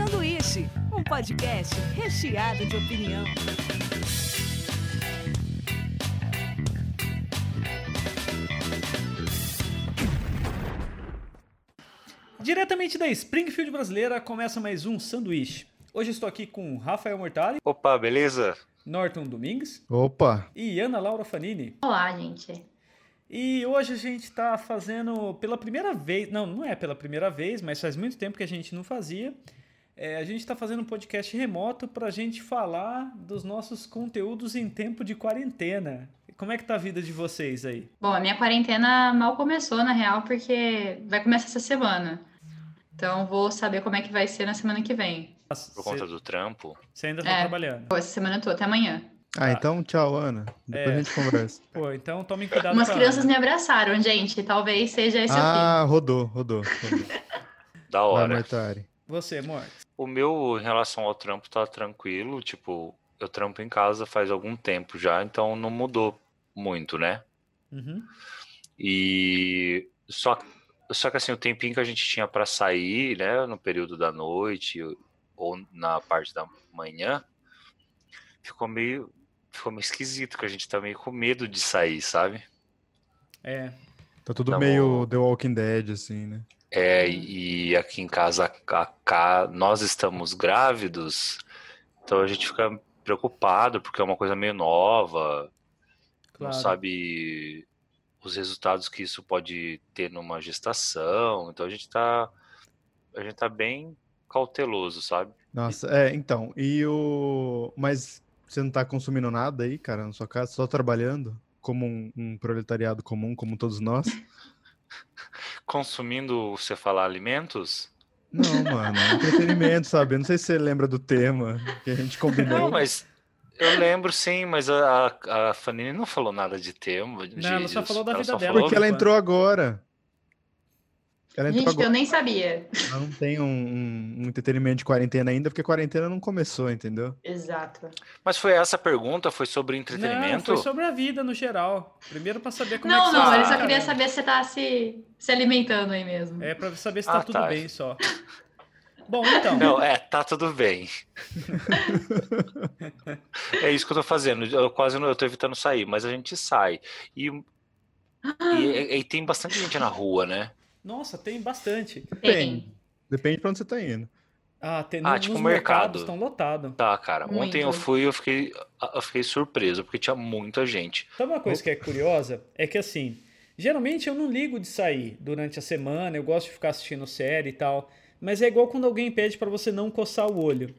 Sanduíche, um podcast recheado de opinião. Diretamente da Springfield brasileira, começa mais um Sanduíche. Hoje estou aqui com Rafael Mortali, Opa, beleza? Norton Domingues Opa! e Ana Laura Fanini. Olá, gente. E hoje a gente está fazendo pela primeira vez, não, não é pela primeira vez, mas faz muito tempo que a gente não fazia. É, a gente está fazendo um podcast remoto para a gente falar dos nossos conteúdos em tempo de quarentena. Como é que tá a vida de vocês aí? Bom, a minha quarentena mal começou, na real, porque vai começar essa semana. Então, vou saber como é que vai ser na semana que vem. Por conta do trampo. Você ainda está É. trabalhando? Pô, essa semana eu tô, até amanhã. Ah, então tchau, Ana. Depois É. a gente conversa. Pô, então tomem cuidado Umas crianças Ana. me abraçaram, gente. Talvez seja esse ah, rodou, rodou. rodou. Da Vai, hora. Mortari. Você, amor. O meu, em relação ao trampo, tá tranquilo. Tipo, eu trampo em casa faz algum tempo já, então não mudou muito, né? Uhum. E só, só que assim, o tempinho que a gente tinha pra sair, né, no período da noite ou na parte da manhã, ficou meio, ficou meio esquisito, que a gente tá meio com medo de sair, sabe? É, Tá tudo Tá meio bom. The Walking Dead, assim, né? É, e aqui em casa, a- cá, nós estamos grávidos, então a gente fica preocupado, porque é uma coisa meio nova, não claro. sabe os resultados que isso pode ter numa gestação, então a gente tá, a gente tá bem cauteloso, sabe? Nossa, é, então. E o. Mas você não tá consumindo nada aí, cara, na sua casa, só trabalhando? Como um, um proletariado comum, como todos nós? Consumindo, você falar alimentos? Não, mano, é entretenimento, sabe? Eu não sei se você lembra do tema que a gente combinou. Não, mas eu lembro sim, mas a, a, Fanny não falou nada de tema. de- Não, ela só falou da ela vida só dela. falou- Porque ela entrou agora. Ela Gente, agora. eu nem sabia. Ela não tem um, um- um entretenimento de quarentena ainda, porque a quarentena não começou, entendeu? Exato. Mas foi essa a pergunta? Foi sobre Não, entretenimento? foi sobre a vida no geral. Primeiro pra saber como é Não, que não, você ele tá, só queria cara. saber se você tá se, se alimentando aí mesmo. É pra saber se tá Ah, tudo tá. bem só. Bom, então. Não, é, tá tudo bem. É isso que eu tô fazendo. Eu quase não, eu tô evitando sair, mas a gente sai. E, e, e tem bastante gente na rua, né? Nossa, tem bastante. Tem. Depende pra onde você tá indo. Ah, tem Ah, no- tipo nos mercado. mercados estão lotados. Tá, cara. Ontem eu Muito. fui e eu fiquei, eu fiquei surpreso, porque tinha muita gente. Sabe uma coisa que é curiosa? É que assim, geralmente eu não ligo de sair durante a semana, eu gosto de ficar assistindo série e tal, mas é igual quando alguém pede pra você não coçar o olho.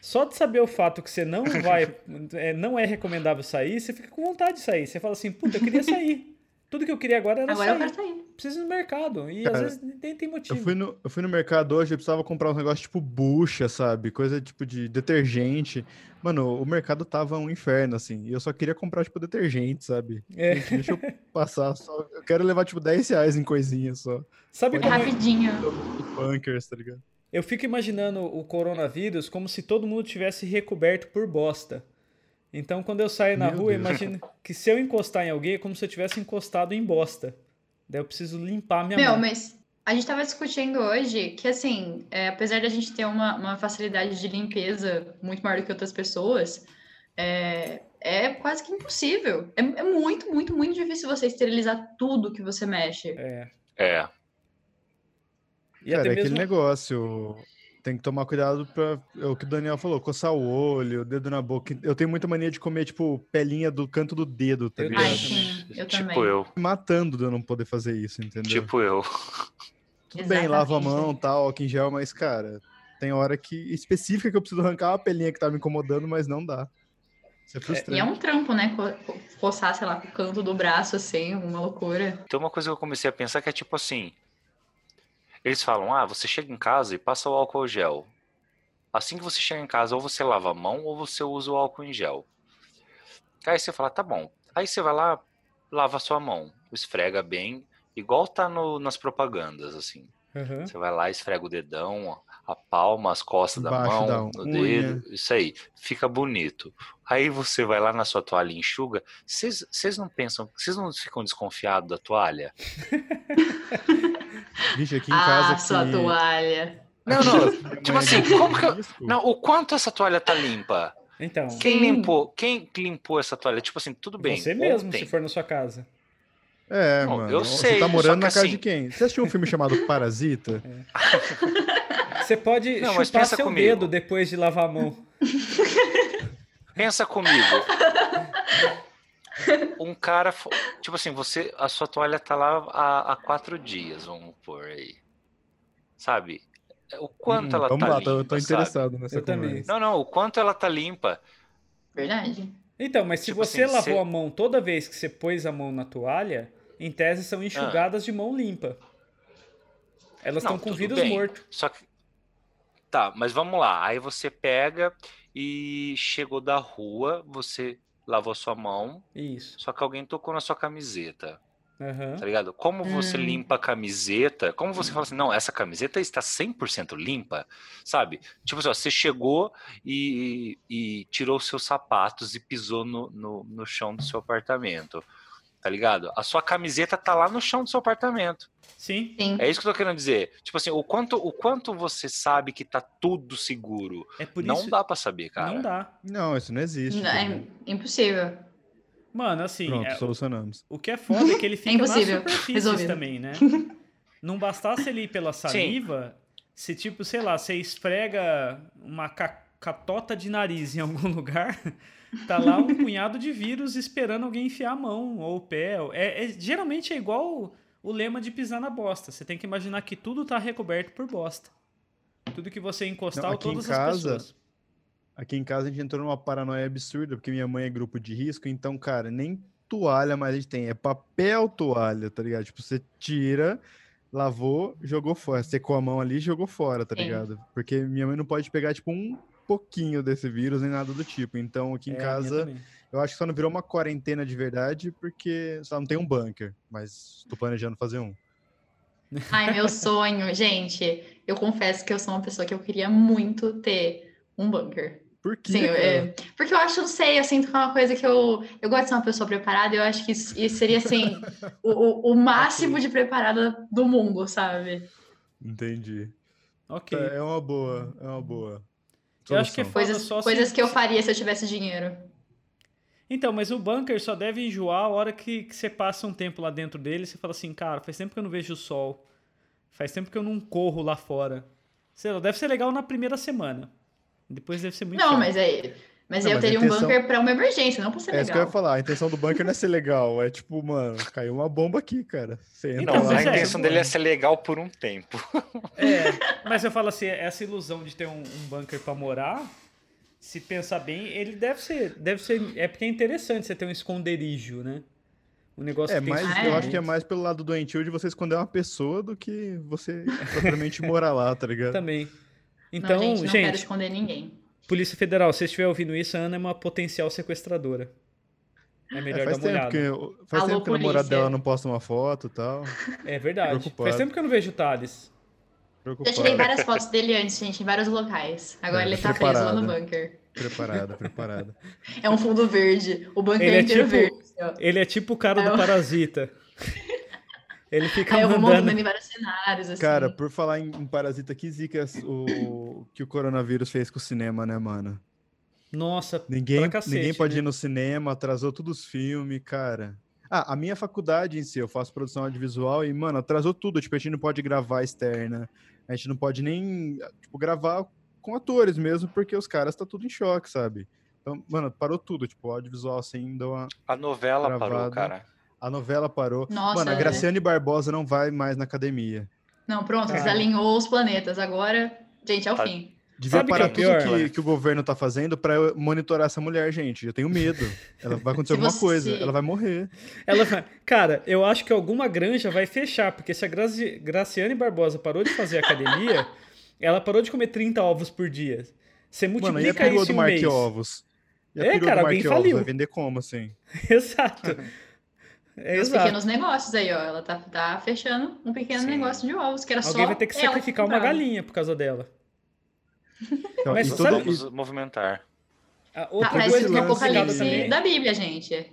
Só de saber o fato que você não vai, é, não é recomendável sair, você fica com vontade de sair. Você fala assim, puta, eu queria sair. Tudo que eu queria agora era Agora eu sair. quero sair. Preciso ir no mercado. E Cara, às vezes nem tem motivo. Eu fui, no, eu fui no mercado hoje, eu precisava comprar um negócio tipo bucha, sabe? Coisa tipo de detergente. Mano, o mercado tava um inferno, assim. E eu só queria comprar, tipo, detergente, sabe? É. Gente, deixa eu passar só. Eu quero levar, tipo, 10 reais em coisinha só. Sabe É como é- rapidinho. Bunkers, tá ligado? Eu fico imaginando o coronavírus como se todo mundo tivesse recoberto por bosta. Então, quando eu saio na Meu rua, eu Deus. imagino que se eu encostar em alguém, é como se eu tivesse encostado em bosta. Daí eu preciso limpar minha Meu, mão. mas a gente tava discutindo hoje que, assim, é, apesar de a gente ter uma, uma facilidade de limpeza muito maior do que outras pessoas, é, é quase que impossível. É, é muito, muito, muito difícil você esterilizar tudo que você mexe. É. É. E Cara, até é aquele mesmo. negócio. Tem que tomar cuidado pra. É o que o Daniel falou, coçar o olho, o dedo na boca. Eu tenho muita mania de comer, tipo, pelinha do canto do dedo, tá Eu ligado? Ai, também. sim, eu tipo também. eu. Me matando de eu não poder fazer isso, entendeu? Tipo eu. Tudo bem, lava a Exatamente. mão, tal, álcool em gel, mas, cara, tem hora que específica que eu preciso arrancar uma pelinha que tá me incomodando, mas não dá. Isso é E frustrante. é um trampo, né? Co- co- Coçar, sei lá, com o canto do braço, assim, uma loucura. Tem uma coisa que eu comecei a pensar que é tipo assim. Eles falam, ah, você chega em casa e passa o álcool gel. Assim que você chega em casa, ou você lava a mão ou você usa o álcool em gel. Aí você fala, tá bom. Aí você vai lá, lava a sua mão, esfrega bem, igual tá no- nas propagandas, assim. Aham. Você vai lá, esfrega o dedão, a palma, as costas da Embaixo mão, da unha. dedo, isso aí, fica bonito. Aí você vai lá na sua toalha e enxuga. Vocês vocês não pensam, vocês não ficam desconfiados da toalha? Vixe, aqui em ah, casa sua que toalha. Não, não. Tipo mãe assim, é como que eu-. Não, o quanto essa toalha tá limpa? Então, Quem Sim. limpou? Quem limpou essa toalha? Tipo assim, tudo bem. você mesmo, ontem- se for na sua casa. É, Não, mano. eu Você sei, tá só morando na casa assim- de quem? Você assistiu um filme chamado Parasita? Você pode Não, mas chupar pensa seu comigo. dedo depois de lavar a mão. Pensa comigo. Um cara, tipo assim, você, a sua toalha tá lá há, há quatro dias, vamos pôr aí. Sabe? O quanto Hum, ela Vamos tá lá, limpa, tô, tô sabe? interessado nessa Eu também. Não, não, o quanto ela tá limpa. Verdade. Então, mas se Tipo você assim, lavou cê- a mão toda vez que você pôs a mão na toalha, em tese Ah. são enxugadas de mão limpa. Elas estão com vírus bem. morto. Só que. Tá, mas vamos lá. Aí você pega e chegou da rua, você lavou sua mão, Isso. só que alguém tocou na sua camiseta. Aham. Tá ligado? Como você Hum. limpa a camiseta? Como você fala assim, não, essa camiseta está 100% limpa, sabe? Tipo assim, ó, você chegou e, e tirou seus sapatos e pisou no, no, no chão do seu apartamento, tá ligado? A sua camiseta tá lá no chão do seu apartamento. Sim. Sim. É isso que eu tô querendo dizer. Tipo assim, o quanto, o quanto você sabe que tá tudo seguro? É por não isso. dá pra saber, cara. Não dá. Não, isso não existe. Não, é impossível. Mano, assim, Pronto, é- solucionamos. o que é foda é que ele fica impossível. superfícies Resolvido. também, né? Não bastasse ele ir pela saliva, se tipo, sei lá, você esfrega uma ca- catota de nariz em algum lugar, tá lá um punhado de vírus esperando alguém enfiar a mão ou o pé. É, é- geralmente é igual o, o lema de pisar na bosta. Você tem que imaginar que tudo tá recoberto por bosta. Tudo que você encostar, Não, ou aqui em todas as casa, pessoas. Aqui em casa a gente entrou numa paranoia absurda, porque minha mãe é grupo de risco, então, cara, nem toalha mais a gente tem, é papel toalha, tá ligado? Tipo, você tira, lavou, jogou fora, secou a mão ali e jogou fora, tá Sim. ligado? Porque minha mãe não pode pegar, tipo, um pouquinho desse vírus nem nada do tipo. Então, aqui em É, casa, eu acho que só não virou uma quarentena de verdade, porque só não tem um bunker, mas tô planejando fazer um. Ai, meu sonho, gente. Eu confesso que eu sou uma pessoa que eu queria muito ter um bunker. Por quê? Sim, eu- é, porque eu acho, não sei, eu sinto que é uma coisa que eu. Eu gosto de ser uma pessoa preparada, e eu acho que isso, isso seria, assim, o, o, o máximo de preparada do mundo, sabe? Entendi. Ok. É uma boa, é uma boa. Eu acho que é Coisas, só se- coisas que eu se- faria se eu tivesse dinheiro. Então, mas o bunker só deve enjoar a hora que, que você passa um tempo lá dentro dele e você fala assim, cara, faz tempo que eu não vejo o sol. Faz tempo que eu não corro lá fora. Sei lá, deve ser legal na primeira semana. Depois deve ser muito Não, chato. mas aí. Mas Não, eu mas teria um intenção- bunker pra uma emergência, não pra ser É isso que eu ia legal. falar. A intenção do bunker não é ser legal. É tipo, mano, caiu uma bomba aqui, cara. Você entra Não, lá. a mas é, intenção dele é ser legal por um tempo. É, mas eu falo assim, essa ilusão de ter um, um bunker pra morar, se pensar bem, ele deve ser, deve ser, é porque é interessante você ter um esconderijo, né? Um negócio É, que Ah, eu acho que é mais pelo lado doentio de você esconder uma pessoa do que você propriamente morar lá, tá ligado? também. Então, não, gente, não quero gente, esconder ninguém. Polícia Federal, se você estiver ouvindo isso, a Ana é uma potencial sequestradora. É É, melhor faz dar uma tempo olhada. que, faz Alô, tempo que o namorado polícia. dela não posta uma foto e tal. É verdade. Preocupado. Faz tempo que eu não vejo o Thales. Já Preocupado. tirei várias fotos dele antes, gente, em vários locais. Agora É, ele tá preso lá no bunker. Preparada, preparada. É um fundo verde. O bunker Ele é inteiro tipo- verde. assim, ó. Ele é tipo o cara Aí do eu- Parasita. Ele fica Aí eu vou mandando. montando em vários cenários, assim. Cara, por falar em, em Parasita, que zica o que o coronavírus fez com o cinema, né, mano? Nossa, Ninguém, pra cacete, ninguém pode né? ir no cinema, atrasou todos os filmes, cara. Ah, a minha faculdade em si, eu faço produção audiovisual e, mano, atrasou tudo. Tipo, a gente não pode gravar externa, a gente não pode nem, tipo, gravar com atores mesmo, porque os caras tá tudo em choque, sabe? Então, mano, parou tudo. Tipo, o audiovisual, assim, deu uma... A novela parou, Travado. cara. A novela parou. Nossa, mano, a é. Graciane Barbosa não vai mais na academia. Não, pronto, Cara. desalinhou os planetas. Agora, gente, é o Tá. fim. Devia Sabe o que parar é pior, tudo que, que o governo tá fazendo pra eu monitorar essa mulher, gente. Eu tenho medo. Ela vai acontecer alguma você- coisa. Ela vai morrer. Ela vai... Cara, eu acho que alguma granja vai fechar, porque se a Grazi... Graciane Barbosa parou de fazer academia, ela parou de comer 30 ovos por dia. Você Mano, e a multiplica isso do em um mês. Marque-Ovos? E a É, cara, do alguém faliu. vai vender como, assim? Exato. É, Os exato. pequenos negócios aí, ó. Ela tá, tá fechando um pequeno Sim. negócio de ovos, que era só. Alguém vai ter que sacrificar uma comprava. galinha por causa dela. Então, Mas e sabe- Vamos movimentar. A Ah, outra parece coisa o que é apocalipse da Bíblia, gente.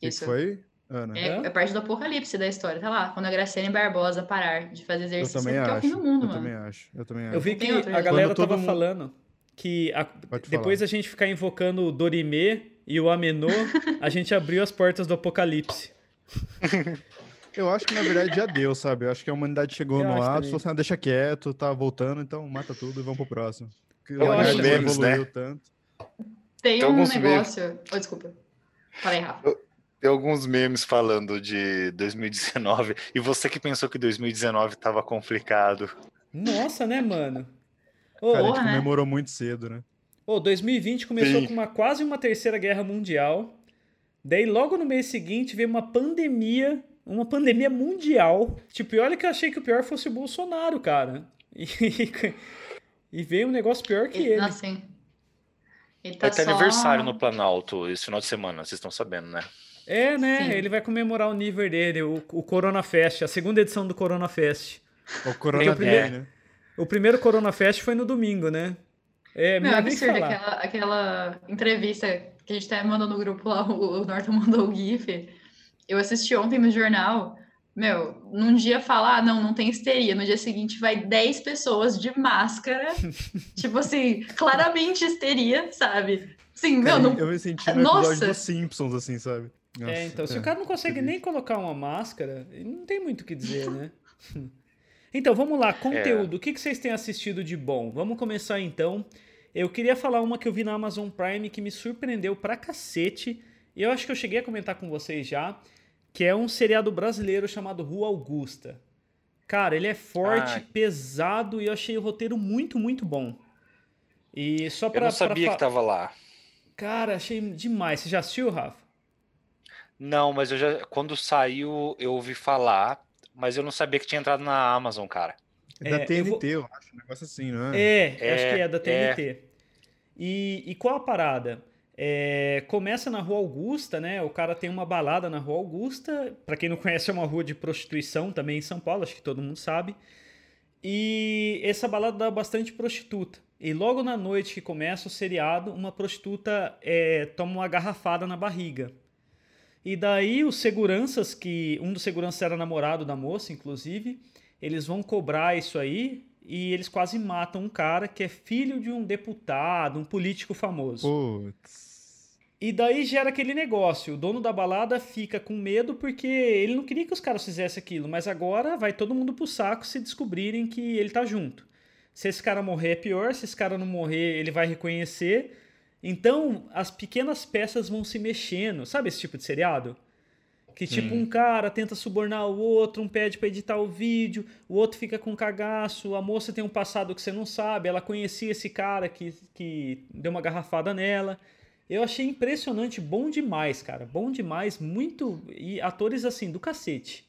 que Isso. foi? Ana. É, é parte do apocalipse da história, tá lá. Quando a Graciane Barbosa parar de fazer Eu exercício, também é porque é o acho. fim do mundo, eu mano. também acho. Eu também acho. Eu vi que a jeito. galera tava mundo- falando que a- depois a gente ficar invocando o Dorimê e o Amenô, a gente abriu as portas do apocalipse. Eu acho que na verdade já deu, sabe? Eu acho que a humanidade chegou Eu no acho ápice, também. falou assim, ah, deixa quieto, tá voltando, então mata tudo e vamos pro próximo. Eu a acho evoluiu né? tanto. Tem, Tem um alguns negócio. Oh, desculpa. Aí, Rafa. Tem alguns memes falando de 2019. E você que pensou que 2019 tava complicado. Nossa, né, mano? Ô, Cara, a Porra, gente né? comemorou muito cedo, né? ô, 2020 começou Sim. com uma, quase uma terceira guerra mundial. Daí, logo no mês seguinte, veio uma pandemia, uma pandemia mundial. Tipo, e olha que eu achei que o pior fosse o Bolsonaro, cara. E, e veio um negócio pior que Ele, ele. nossa, hein? Ele tá Vai ter só... aniversário no Planalto esse final de semana, vocês estão sabendo, né? É, né? Sim. Ele vai comemorar o nível dele, o, o Corona Fest, a segunda edição do Corona Fest. O Corona o primeiro- Day, né? O primeiro Corona Fest foi no domingo, né? É, Meu, nem absurdo, falar. aquela, aquela entrevista que a gente até mandou no grupo lá, o, o Norton mandou o GIF. Eu assisti ontem no jornal. Meu, num dia fala, ah, não, não tem histeria. No dia seguinte vai 10 pessoas de máscara. tipo assim, claramente histeria, sabe? Sim, meu, Cara, não. Eu me senti no episódio Nossa! dos Simpsons, assim, sabe? Nossa, É, então, se o cara não consegue nem colocar uma máscara, não tem muito o que dizer, né? Então, vamos lá, conteúdo. O que que vocês têm assistido de bom? Vamos começar então. Eu queria falar uma que eu vi na Amazon Prime que me surpreendeu pra cacete. E eu acho que eu cheguei a comentar com vocês já. Que é um seriado brasileiro chamado Rua Augusta. Cara, ele é forte, Ah. pesado e eu achei o roteiro muito, muito bom. E só pra. Eu não sabia pra que tava lá. Cara, achei demais. Você já assistiu, Rafa? Não, mas eu já. Quando saiu, eu ouvi falar, mas eu não sabia que tinha entrado na Amazon, cara. É da É, eu TNT, eu, vou- acho, um negócio assim, não é? É, É, acho que é da é. TNT. E, e qual a parada? É, começa na Rua Augusta, né? O cara tem uma balada na Rua Augusta. Pra quem não conhece, é uma rua de prostituição também em São Paulo, acho que todo mundo sabe. E essa balada dá bastante prostituta. E logo na noite que começa o seriado, uma prostituta é, toma uma garrafada na barriga. E daí os seguranças, que um dos seguranças era namorado da moça, inclusive, eles vão cobrar isso aí e eles quase matam um cara que é filho de um deputado, um político famoso. Putz. E daí gera aquele negócio. O dono da balada fica com medo porque ele não queria que os caras fizessem aquilo, mas agora vai todo mundo pro saco se descobrirem que ele tá junto. Se esse cara morrer é pior, se esse cara não morrer, ele vai reconhecer. Então, as pequenas peças vão se mexendo. Sabe esse tipo de seriado? Que tipo, Sim. um cara tenta subornar o outro, um pede pra editar o vídeo, o outro fica com cagaço, a moça tem um passado que você não sabe, ela conhecia esse cara que, que deu uma garrafada nela. Eu achei impressionante, bom demais, cara. Bom demais, muito. E atores assim, do cacete.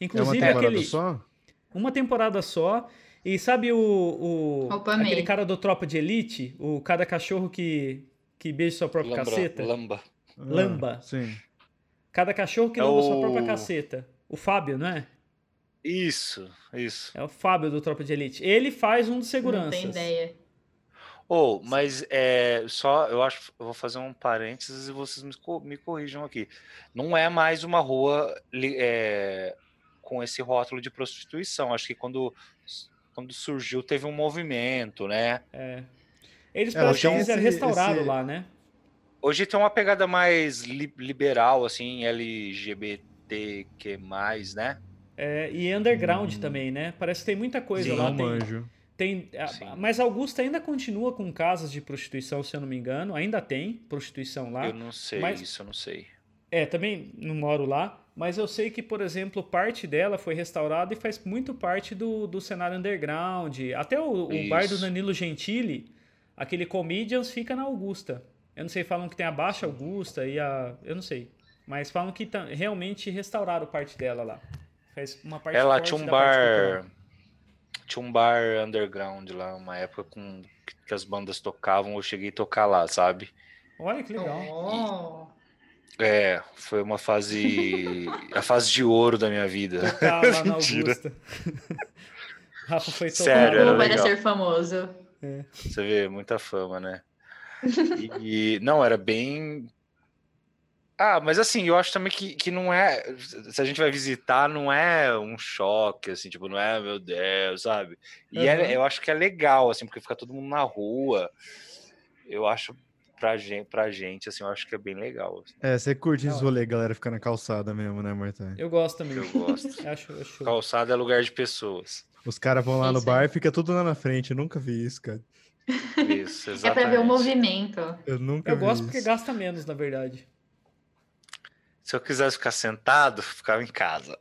É uma Inclusive temporada aquele. só? Uma temporada só. E sabe o. o aquele cara do Tropa de Elite? O cada cachorro que, que beija sua própria Lambra, caceta? lamba. Ah, Lamba. Sim. Cada cachorro que É lamba sua o- própria caceta. O Fábio, não é? Isso, isso. É o Fábio do Tropa de Elite. Ele faz um dos Não seguranças. tem ideia. Ou, mas é só, eu acho, eu vou fazer um parênteses e vocês me, me corrijam aqui. Não é mais uma rua é, com esse rótulo de prostituição. Acho que quando, quando surgiu teve um movimento, né? É. Eles É, tem fizeram restaurado esse- lá, né? Hoje tem uma pegada mais li- liberal, assim, LGBTQ+, né? É, e underground Hum. também, né? Parece que tem muita coisa Sim. lá. Não Tem, manjo. tem, a- mas Augusta ainda continua com casas de prostituição, se eu não me engano. Ainda tem prostituição lá. Eu não sei, mas- isso eu não sei. É, também não moro lá, mas eu sei que, por exemplo, parte dela foi restaurada e faz muito parte do, do cenário underground. Até o, o bar do. Danilo Gentili, aquele Comedians, fica na Augusta. Eu não sei, falam que tem a Baixa Augusta e a. Eu não sei. Mas falam que realmente restauraram parte dela lá. Faz uma parte Ela tinha um bar. Tinha um bar underground lá, uma época com que as bandas tocavam, eu cheguei a tocar lá, sabe? Olha que legal. Oh. É, foi uma fase. a fase de ouro da minha vida. Tocar lá na Mentira. Augusta. Rafa foi tocar Sério, era legal. ser famoso? Você vê, muita fama, né? E, e- não, era bem. Ah, mas assim, eu acho também que, que não é. Se a gente vai visitar, não é um choque, assim, tipo, não é, meu Deus, sabe? E é- Aham. eu acho que é legal, assim, porque fica todo mundo na rua. Eu acho pra gente, pra gente assim, eu acho que é bem legal. assim. É, você curte Da esse rolê, galera, ficar na calçada mesmo, né, Marta? Eu gosto também. Eu gosto. Acho, acho. Calçada é lugar de pessoas. Os caras vão lá no bar e fica tudo lá na frente. Eu nunca vi isso, cara. Isso, É exatamente. pra ver o movimento. Eu nunca Eu vi gosto isso. porque gasta menos, na verdade. Se eu quisesse ficar sentado, ficava em casa.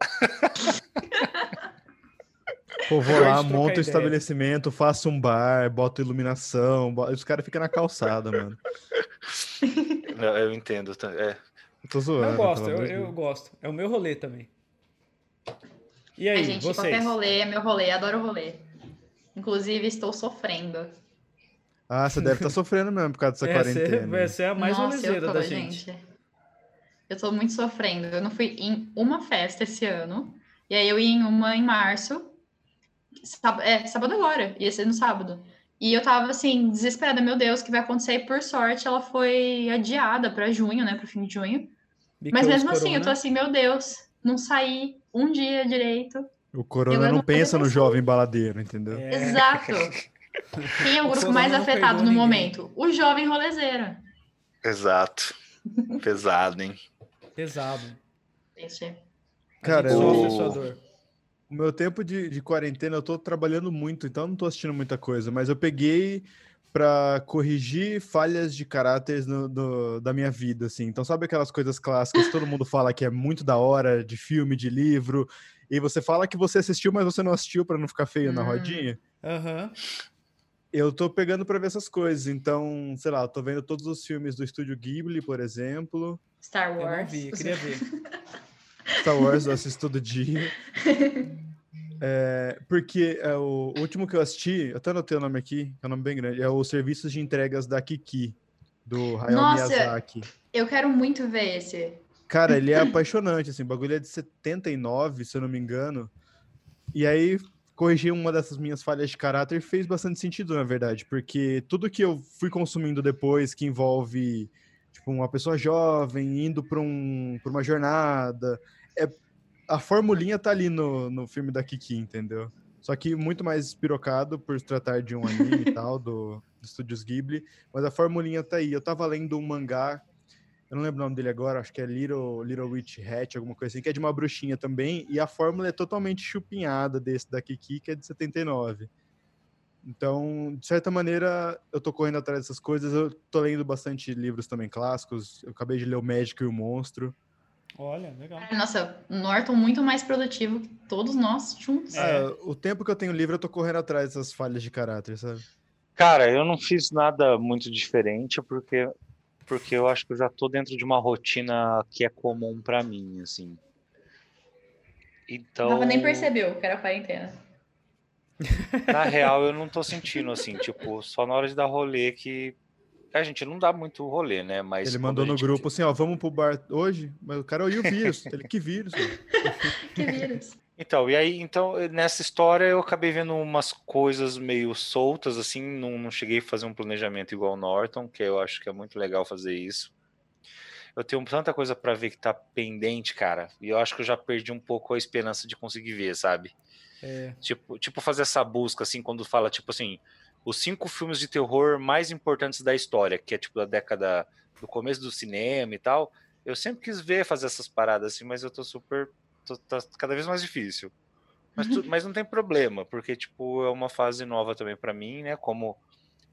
Pô, vou lá, monto o ideia. estabelecimento, faço um bar, boto iluminação, bo- os caras ficam na calçada, mano. Eu, eu entendo. tá- É. Eu tô zoando. eu gosto, eu, eu gosto. É o meu rolê também. E aí, gente, vocês? qualquer rolê é meu rolê, adoro rolê. Inclusive, estou sofrendo. Ah, você deve estar sofrendo mesmo por causa dessa Essa é, quarentena. essa é a mais rolezeira tô, da gente. Eu tô muito sofrendo. Eu não fui em uma festa esse ano. E aí eu ia em uma em março. Sábado, é, sábado agora. Ia ser no sábado. E eu tava assim, desesperada. Meu Deus, o que vai acontecer? E por sorte, ela foi adiada pra junho, né? Pro fim de junho. Mas Because mesmo assim, eu corona. tô assim, meu Deus, não saí um dia direito. O corona não não pensa no jovem baladeiro, entendeu? É, Exato. Quem é o O grupo corona mais afetado no ninguém. momento? O jovem rolezeiro. Exato. Pesado, hein? Pesado. Cara, gente O meu tempo de, de quarentena, eu tô trabalhando muito, então eu não tô assistindo muita coisa, mas eu peguei pra corrigir falhas de caráteres no- no- da minha vida, assim. Então, sabe aquelas coisas clássicas que todo mundo fala que é muito da hora, de filme, de livro, e você fala que você assistiu, mas você não assistiu pra não ficar feio na Hum. rodinha? Aham. Eu tô pegando pra ver essas coisas, então, sei lá, eu tô vendo todos os filmes do estúdio Ghibli, por exemplo. Star Eu Wars. não vi, eu queria ver. Star Wars eu assisto todo dia. É, porque é, o último que eu assisti, eu até anotei o nome aqui, que é um nome bem grande, é o Serviços de Entregas da Kiki, do Hayao Nossa! Miyazaki. Eu quero muito ver esse. Cara, ele é apaixonante, assim, o bagulho é de 79, se eu não me engano. E aí, corrigir uma dessas minhas falhas de caráter fez bastante sentido, na verdade, porque tudo que eu fui consumindo depois, que envolve tipo, uma pessoa jovem indo para um, pra uma jornada, é, a formulinha tá ali no, no filme da Kiki, entendeu? Só que muito mais espirocado por tratar de um anime e tal, do, do Estúdios Ghibli, mas a formulinha tá aí. Eu tava lendo um mangá eu não lembro o nome dele agora, acho que é Little, Little Witch Hat, alguma coisa assim, que é de uma bruxinha também, e a fórmula é totalmente chupinhada desse da Kiki, que é de 79. Então, de certa maneira, eu tô correndo atrás dessas coisas, eu tô lendo bastante livros também clássicos, eu acabei de ler O Médico e o Monstro. Olha, legal. Nossa, Norton muito mais produtivo que todos nós juntos. É. Ah, o tempo que eu tenho livre, eu tô correndo atrás dessas falhas de caráter, sabe? Cara, eu não fiz nada muito diferente porque porque eu acho que eu já tô dentro de uma rotina que é comum pra mim, assim. Então, Rafa nem percebeu que era quarentena. na real, eu não tô sentindo assim, tipo, só na hora de dar rolê que a gente não dá muito rolê, né? Mas Ele mandou no gente- grupo assim, ó, vamos pro bar hoje? Mas o cara olhou o vírus. Ele, que vírus? mano?" Que vírus. Então, e aí, então, nessa história eu acabei vendo umas coisas meio soltas, assim, não, não cheguei a fazer um planejamento igual o Norton, que eu acho que é muito legal fazer isso. Eu tenho tanta coisa pra ver que tá pendente, cara, e eu acho que eu já perdi um pouco a esperança de conseguir ver, sabe? É, Tipo, tipo fazer essa busca, assim, quando fala, tipo assim, os cinco filmes de terror mais importantes da história, que é tipo da década, do começo do cinema e tal. Eu sempre quis ver fazer essas paradas, assim, mas eu tô super. Tô, tá cada vez mais difícil. Mas, tu- mas não tem problema, porque, tipo, é uma fase nova também pra mim, né? Como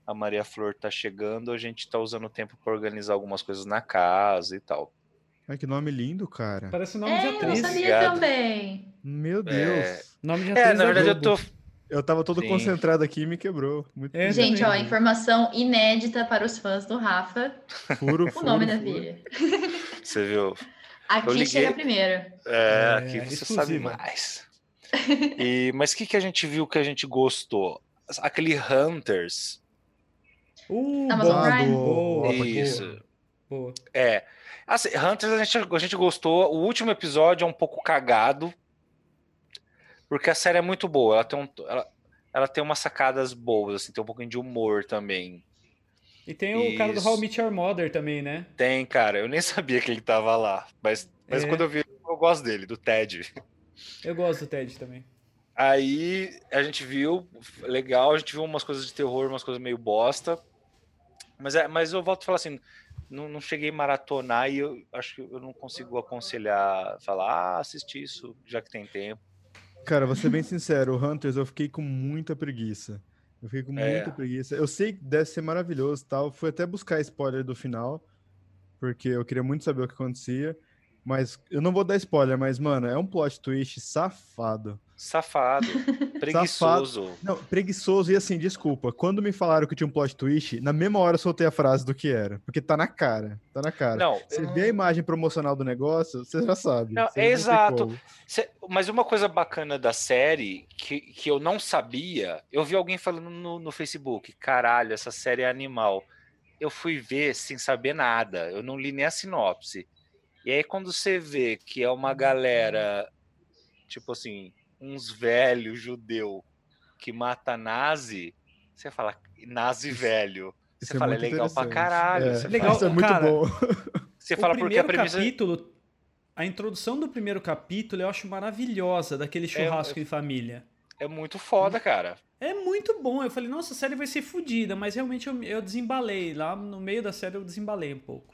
a Maria Flor tá chegando, a gente tá usando o tempo pra organizar algumas coisas na casa e tal. Ai, que nome lindo, cara. parece nome de É, eu não atriz. sabia Obrigado. também. Meu Deus. É. Nome de atriz É, na da verdade eu tô. Eu tava todo Sim. concentrado aqui e me quebrou. Muito É, Gente, ó, informação inédita para os fãs do Rafa. furo, O furo, nome da furo. filha. Você viu? Aqui liguei- chega primeiro. É, É, aqui você sabe mais. E, mas o que, que a gente viu que a gente gostou? Aquele Hunters. Uh, Amazon Prime? Boa, Isso. Boa. É. Assim, Hunters a gente, a gente gostou. O último episódio é um pouco cagado. Porque a série é muito boa. Ela tem, um, ela, ela tem umas sacadas boas, assim, tem um pouquinho de humor também. E tem o cara do Isso. How I Met Your Mother também, né? Tem, cara, eu nem sabia que ele tava lá. Mas, mas É. quando eu vi, eu gosto dele, do Ted. Eu gosto do Ted também. Aí a gente viu, legal, a gente viu umas coisas de terror, umas coisas meio bosta. Mas, é, mas eu volto a falar assim, não, não cheguei a maratonar e eu acho que eu não consigo aconselhar, falar, ah, assiste isso, já que tem tempo. Cara, vou ser bem sincero, o Hunters eu fiquei com muita preguiça. Eu fiquei com É. muita preguiça. Eu sei que deve ser maravilhoso e tal. Fui até buscar spoiler do final, porque eu queria muito saber o que acontecia. Mas eu não vou dar spoiler, mas, mano, é um plot twist safado. Safado, preguiçoso. Não, preguiçoso e assim, desculpa. Quando me falaram que tinha um plot twist, na mesma hora eu soltei a frase do que era. Porque tá na cara. Tá na cara. Não, Você vê a imagem promocional do negócio, você já sabe. Não, é exato. Cê- mas uma coisa bacana da série que, que eu não sabia, eu vi alguém falando no, no Facebook, caralho, essa série é animal. Eu fui ver sem saber nada, eu não li nem a sinopse. E aí quando você vê que é uma galera, tipo assim, uns velhos judeu que mata nazi, você fala, nazi velho. Isso Você é fala, é legal pra caralho. É. Legal, Isso é fala, muito cara, bom. você o fala porque a primeiro premissa... capítulo, a introdução do primeiro capítulo eu acho maravilhosa, daquele churrasco em família. É muito foda, cara. É muito bom. Eu falei, nossa, a série vai ser fodida, mas realmente eu, eu desembalei. Lá no meio da série eu desembalei um pouco.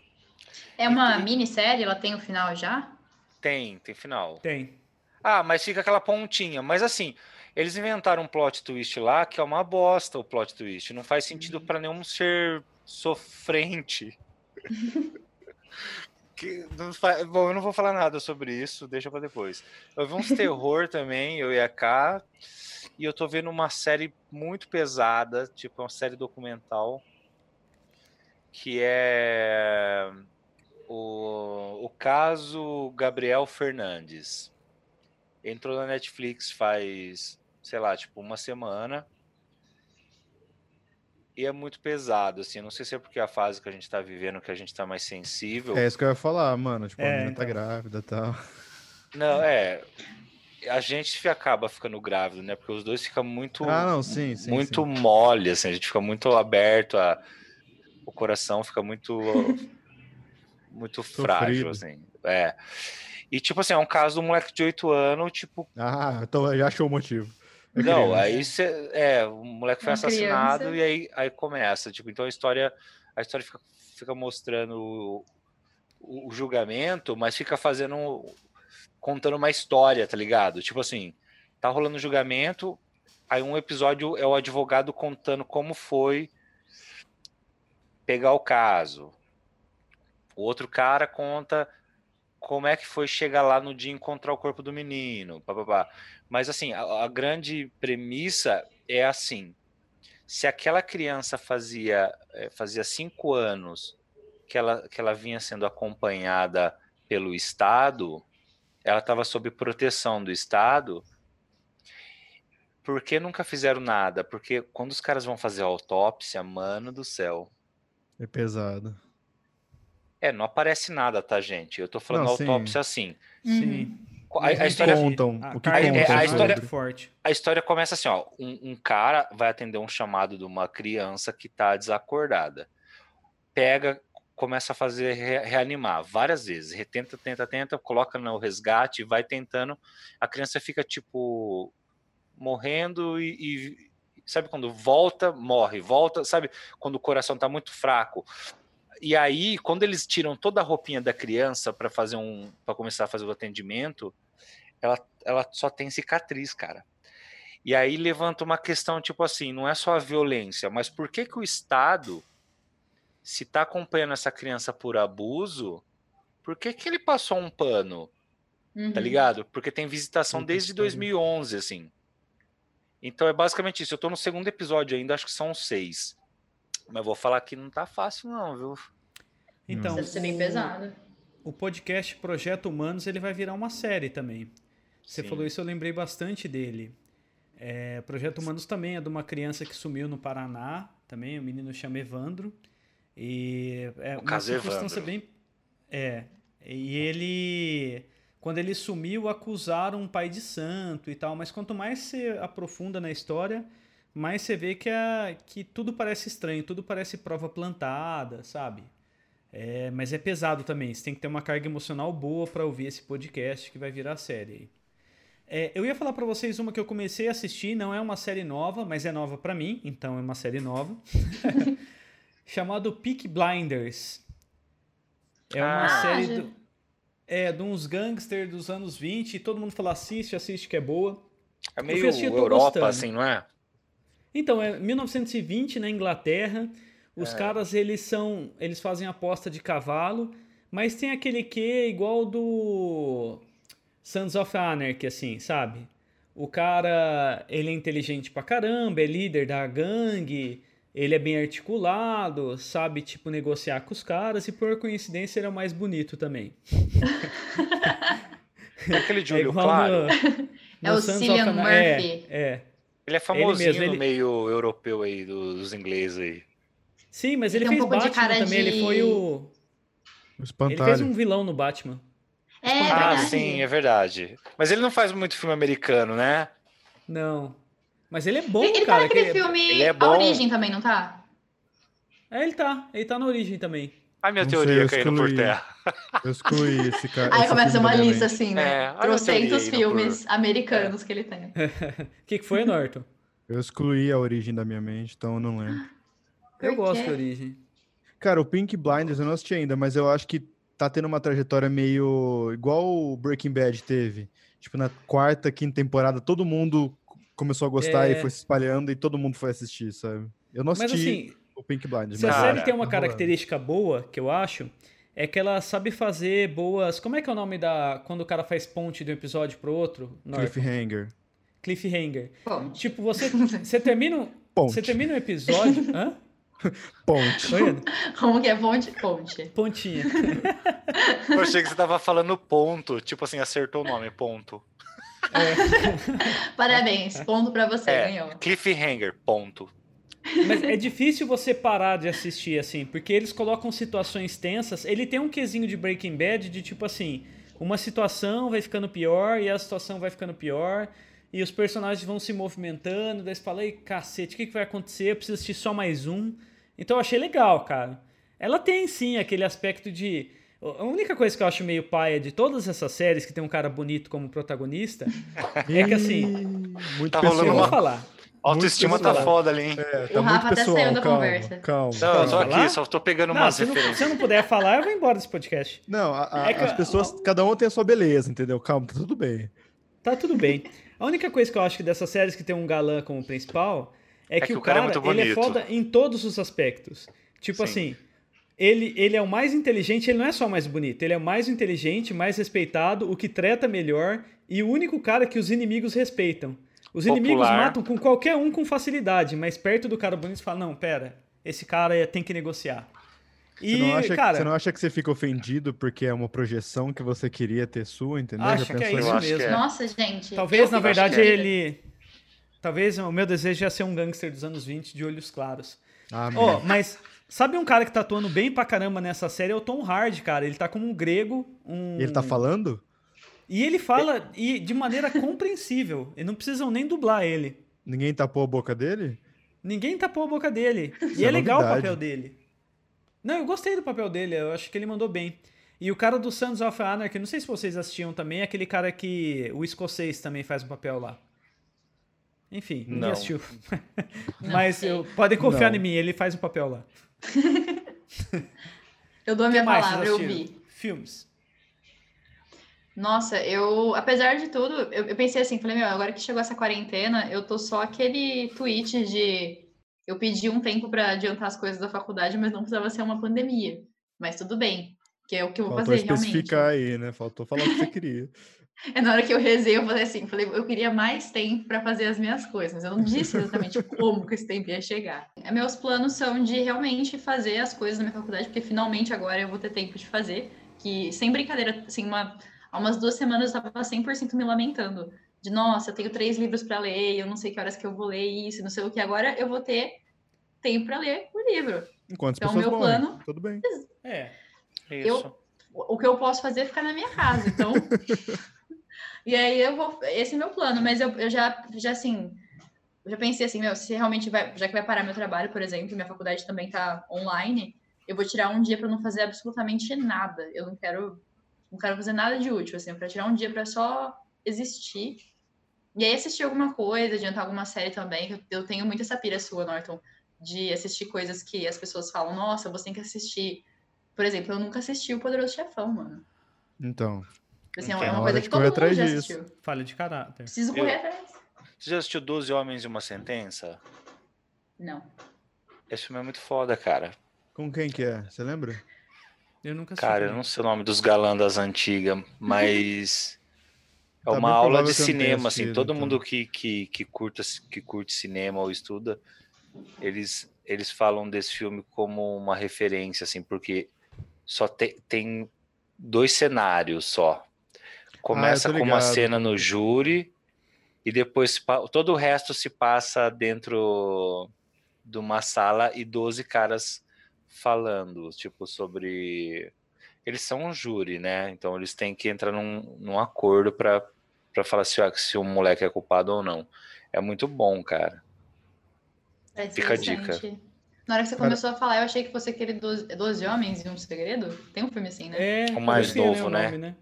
É uma minissérie? Ela tem o final já? Tem, tem final. Tem. Ah, mas fica aquela pontinha. Mas assim, eles inventaram um plot twist lá que é uma bosta o plot twist. Não faz sentido pra nenhum ser sofrente. Que não Bom, eu não vou falar nada sobre isso, deixa pra depois. Eu vi uns terror também, eu e a K, e eu tô vendo uma série muito pesada, tipo uma série documental, que é o, o caso Gabriel Fernandes. Entrou na Netflix faz, sei lá, tipo uma semana. E é muito pesado, assim. Não sei se é porque a fase que a gente tá vivendo, que a gente tá mais sensível. É isso que eu ia falar, mano. Tipo, a É, menina tá então. grávida e tal. Não, é. A gente acaba ficando grávido, né? Porque os dois ficam muito. Ah, não, sim, sim. muito sim. mole, assim. A gente fica muito aberto, a... o coração fica muito. muito frágil, Sofrido. assim. É. E, tipo assim, é um caso do moleque de 8 anos, tipo, Ah, então já achou o motivo. É Não, criança. aí cê, é, o moleque foi Uma assassinado criança. e aí, aí começa, tipo, então a história, a história fica, fica mostrando o, o- o julgamento, mas fica fazendo, contando uma história, tá ligado? Tipo assim, tá rolando o julgamento, aí um episódio é o advogado contando como foi pegar o caso. O outro cara conta como é que foi chegar lá no dia encontrar o corpo do menino, papapá. Mas assim, a, a grande premissa é assim: se aquela criança fazia eh, fazia cinco anos que ela, que ela vinha sendo acompanhada pelo Estado, ela estava sob proteção do Estado. Por que nunca fizeram nada? Porque quando os caras vão fazer a autópsia, mano do céu. É pesado. É, não aparece nada, tá, gente? Eu tô falando Não, sim. autópsia assim. Sim. A, a história, Contam, A o que é, contam a emocional história- é muito forte. a história começa assim, ó, um, um cara vai atender um chamado de uma criança que tá desacordada. Pega, começa a fazer re- reanimar várias vezes, retenta, tenta, tenta, coloca no resgate, vai tentando. A criança fica tipo morrendo e, e- sabe quando volta, morre, volta, sabe quando o coração tá muito fraco. E aí, quando eles tiram toda a roupinha da criança para fazer um, para começar a fazer o atendimento, ela, ela só tem cicatriz, cara. E aí levanta uma questão tipo assim, não é só a violência, mas por que que o Estado, se está acompanhando essa criança por abuso, por que que ele passou um pano, Uhum. tá ligado? Porque tem visitação desde que pariu. 2011, assim. Então é basicamente isso. Eu tô no segundo episódio ainda, acho que são seis. Mas vou falar que não tá fácil não, viu? Então, Deve ser bem o- pesado. O podcast Projeto Humanos ele vai virar uma série também. Você Sim. falou isso, eu lembrei bastante dele. É, Projeto Humanos também é de uma criança que sumiu no Paraná, também, o menino chama Evandro. E é uma caso circunstância Evandro. bem. É. E ele. Quando ele sumiu, acusaram um pai de santo e tal, mas quanto mais você aprofunda na história, mas você vê que, a, que tudo parece estranho, tudo parece prova plantada, sabe? É, mas é pesado também, você tem que ter uma carga emocional boa para ouvir esse podcast que vai virar série aí. É, eu ia falar para vocês uma que eu comecei a assistir, não é uma série nova, mas é nova para mim, então é uma série nova. chamado Peak Blinders. É uma Ah, série do, é, de uns gangsters dos anos 20, e todo mundo fala assiste, assiste que é boa. É meio assistir, eu tô Europa, gostando. assim, não é? Então, é 1920 na Inglaterra. Os É. caras, eles são, eles fazem aposta de cavalo, mas tem aquele que igual do Sons of Anarchy, assim, sabe? O cara, ele é inteligente pra caramba, é líder da gangue, ele é bem articulado, sabe, tipo, negociar com os caras e por coincidência ele é o mais bonito também. É aquele de É claro. no- É no o Cillian Murphy. É, é. Ele é famosinho mesmo, ele- no meio europeu aí, dos ingleses aí. Sim, mas Ele ele, um fez pouco de Batman também, ele de- foi o... O Ele espantalho. fez um vilão no Batman. É, ah, verdade. sim, é verdade. Mas ele não faz muito filme americano, né? Não. Mas ele é bom, Ele, ele tá cara. naquele que- filme ele é A bom. Origem também, não tá? É, ele tá. Ele tá na origem também. Ai, minha Não sei, teoria eu caindo por terra. Eu excluí esse cara. Aí começa uma lista mente. assim, É, né? a Trocentos filmes americanos que ele tem. O que, que foi, Norton? Eu excluí a origem da minha mente, então eu não lembro. Eu Por gosto da origem. Cara, o Pink Blinders eu não assisti ainda, mas eu acho que tá tendo uma trajetória meio igual o Breaking Bad teve. Tipo, na quarta, quinta temporada, todo mundo começou a gostar É. e foi se espalhando e todo mundo foi assistir, sabe? Eu não Mas assisti assim, o Pink Blinders, se a mas Cara, série tem uma tá rolando. característica boa, que eu acho, é que ela sabe fazer boas. Como é que é o nome da. Quando o cara faz ponte de um episódio pro outro? Norton? Cliffhanger. Cliffhanger. Bom, Tipo, você, você termina. um- Ponte. Você termina um episódio. Hã? Ponte. Como que é ponte? Ponte. Pontinha. Eu achei que você tava falando ponto. Tipo assim, acertou o nome, ponto. Parabéns, ponto pra você, É, ganhou. cliffhanger, ponto. Mas é difícil você parar de assistir, assim, porque eles colocam situações tensas. Ele tem um quesinho de Breaking Bad de tipo assim: uma situação vai ficando pior e a situação vai ficando pior. E os personagens vão se movimentando. Daí você fala, ei, cacete, o que, que vai acontecer? Eu preciso assistir só mais um. Então eu achei legal, cara. Ela tem sim aquele aspecto de. A única coisa que eu acho meio paia de todas essas séries que tem um cara bonito como protagonista é que assim. Ih, Muito Tá rolando vou uma- falar. Autoestima tá pessoal. foda ali, hein? É, O tá Rafa muito até pessoal, saiu da calma, conversa. Calma. Não, tô falar? aqui, só tô pegando Não, umas se, não, referências. se eu não puder falar, eu vou embora desse podcast. Não, a- a- É que- as pessoas, cada um tem a sua beleza, entendeu? Calma, tá tudo bem. Tá tudo bem. A única coisa que eu acho que dessas séries que tem um galã como principal é, que, o cara, é muito ele é foda em todos os aspectos. Tipo Sim. assim, ele, ele é o mais inteligente, ele não é só o mais bonito, ele é o mais inteligente, mais respeitado, o que trata melhor e o único cara que os inimigos respeitam. Os inimigos Popular. matam com qualquer um com facilidade, mas perto do cara bonito você fala, não, pera, esse cara é- tem que negociar. E, Você, não acha, cara, você não acha que você fica ofendido porque é uma projeção que você queria ter sua, entendeu? Acho Já que é isso mesmo. é. Nossa, gente. Talvez, na verdade, ofendida. ele. Talvez o meu desejo é ser um gangster dos anos 20 de olhos claros. Ah, Ó, meu. mas sabe um cara que tá atuando bem pra caramba nessa série? É o Tom Hardy, cara. Ele tá como um grego. Um... Ele tá falando? E ele fala e de maneira compreensível. E não precisam nem dublar ele. Ninguém tapou a boca dele? Ninguém tapou a boca dele. E Isso é é legal o papel dele. Não, eu gostei do papel dele. Eu acho que ele mandou bem. E o cara do Sons of Anarchy, não sei se vocês assistiam também, é aquele cara que o escocês também faz um papel lá. Enfim, ninguém Não. assistiu. Não Mas eu, podem confiar Não. em mim, ele faz um papel lá. Eu dou a minha palavra, eu vi. Filmes. Nossa, eu, apesar de tudo, eu, eu pensei assim, falei, meu, agora que chegou essa quarentena, eu tô só aquele tweet de eu pedi um tempo pra adiantar as coisas da faculdade, mas não precisava ser uma pandemia. Mas tudo bem, que é o que eu vou Faltou fazer realmente. especificar aí, né? Faltou falar o que você queria. É na hora que eu rezei, eu falei assim, falei, eu queria mais tempo para fazer as minhas coisas. Eu não disse exatamente como que esse tempo ia chegar. É, Meus planos são de realmente fazer as coisas na minha faculdade, porque finalmente agora eu vou ter tempo de fazer. Que, sem brincadeira, assim, uma, há umas duas semanas eu tava 100% me lamentando. De, nossa, eu tenho três livros para ler, eu não sei que horas que eu vou ler isso, não sei o que. Agora eu vou ter tempo para ler o livro. Enquanto Então, pessoas meu morrem. plano- Tudo bem. É. Isso. o o que eu posso fazer é ficar na minha casa. Então. e aí eu vou. Esse é meu plano, mas eu, eu já, já assim. eu já pensei assim, meu, se realmente vai, já que vai parar meu trabalho, por exemplo, minha faculdade também tá online, eu vou tirar um dia para não fazer absolutamente nada. Eu não quero não quero fazer nada de útil, assim, para tirar um dia para só existir. E aí assistir alguma coisa, adiantar alguma série também, eu tenho muito essa pira sua, Norton, de assistir coisas que as pessoas falam, nossa, você tem que assistir. Por exemplo, eu nunca assisti o Poderoso Chefão, mano. Então. Assim, Então, é uma coisa que todo correr mundo atrás já disso. assistiu. Falha de caráter. Preciso Eu- correr atrás. Você já assistiu 12 Homens e uma Sentença? Não. Esse filme é muito foda, cara. Com quem que é? Você lembra? Eu nunca assisti. Cara, eu não sei o nome dos galãs das antigas, mas é Tá uma bem aula de cinema, assim. Todo então. mundo que, que, que, curta, que curte cinema ou estuda, eles, eles falam desse filme como uma referência, assim, porque só tem, tem dois cenários só. Começa Ah, com uma cena no júri e depois todo o resto se passa dentro de uma sala e 12 caras falando, tipo, sobre. Eles são um júri, né? Então eles têm que entrar num, num acordo para falar se, o- se o moleque é culpado ou não. É muito bom, cara. Parece Fica a dica. Na hora que você Cara- começou a falar, eu achei que fosse aquele 12, 12 Homens e um Segredo. Tem um filme assim, né? É, O mais esqueci, novo, o né? nome, né?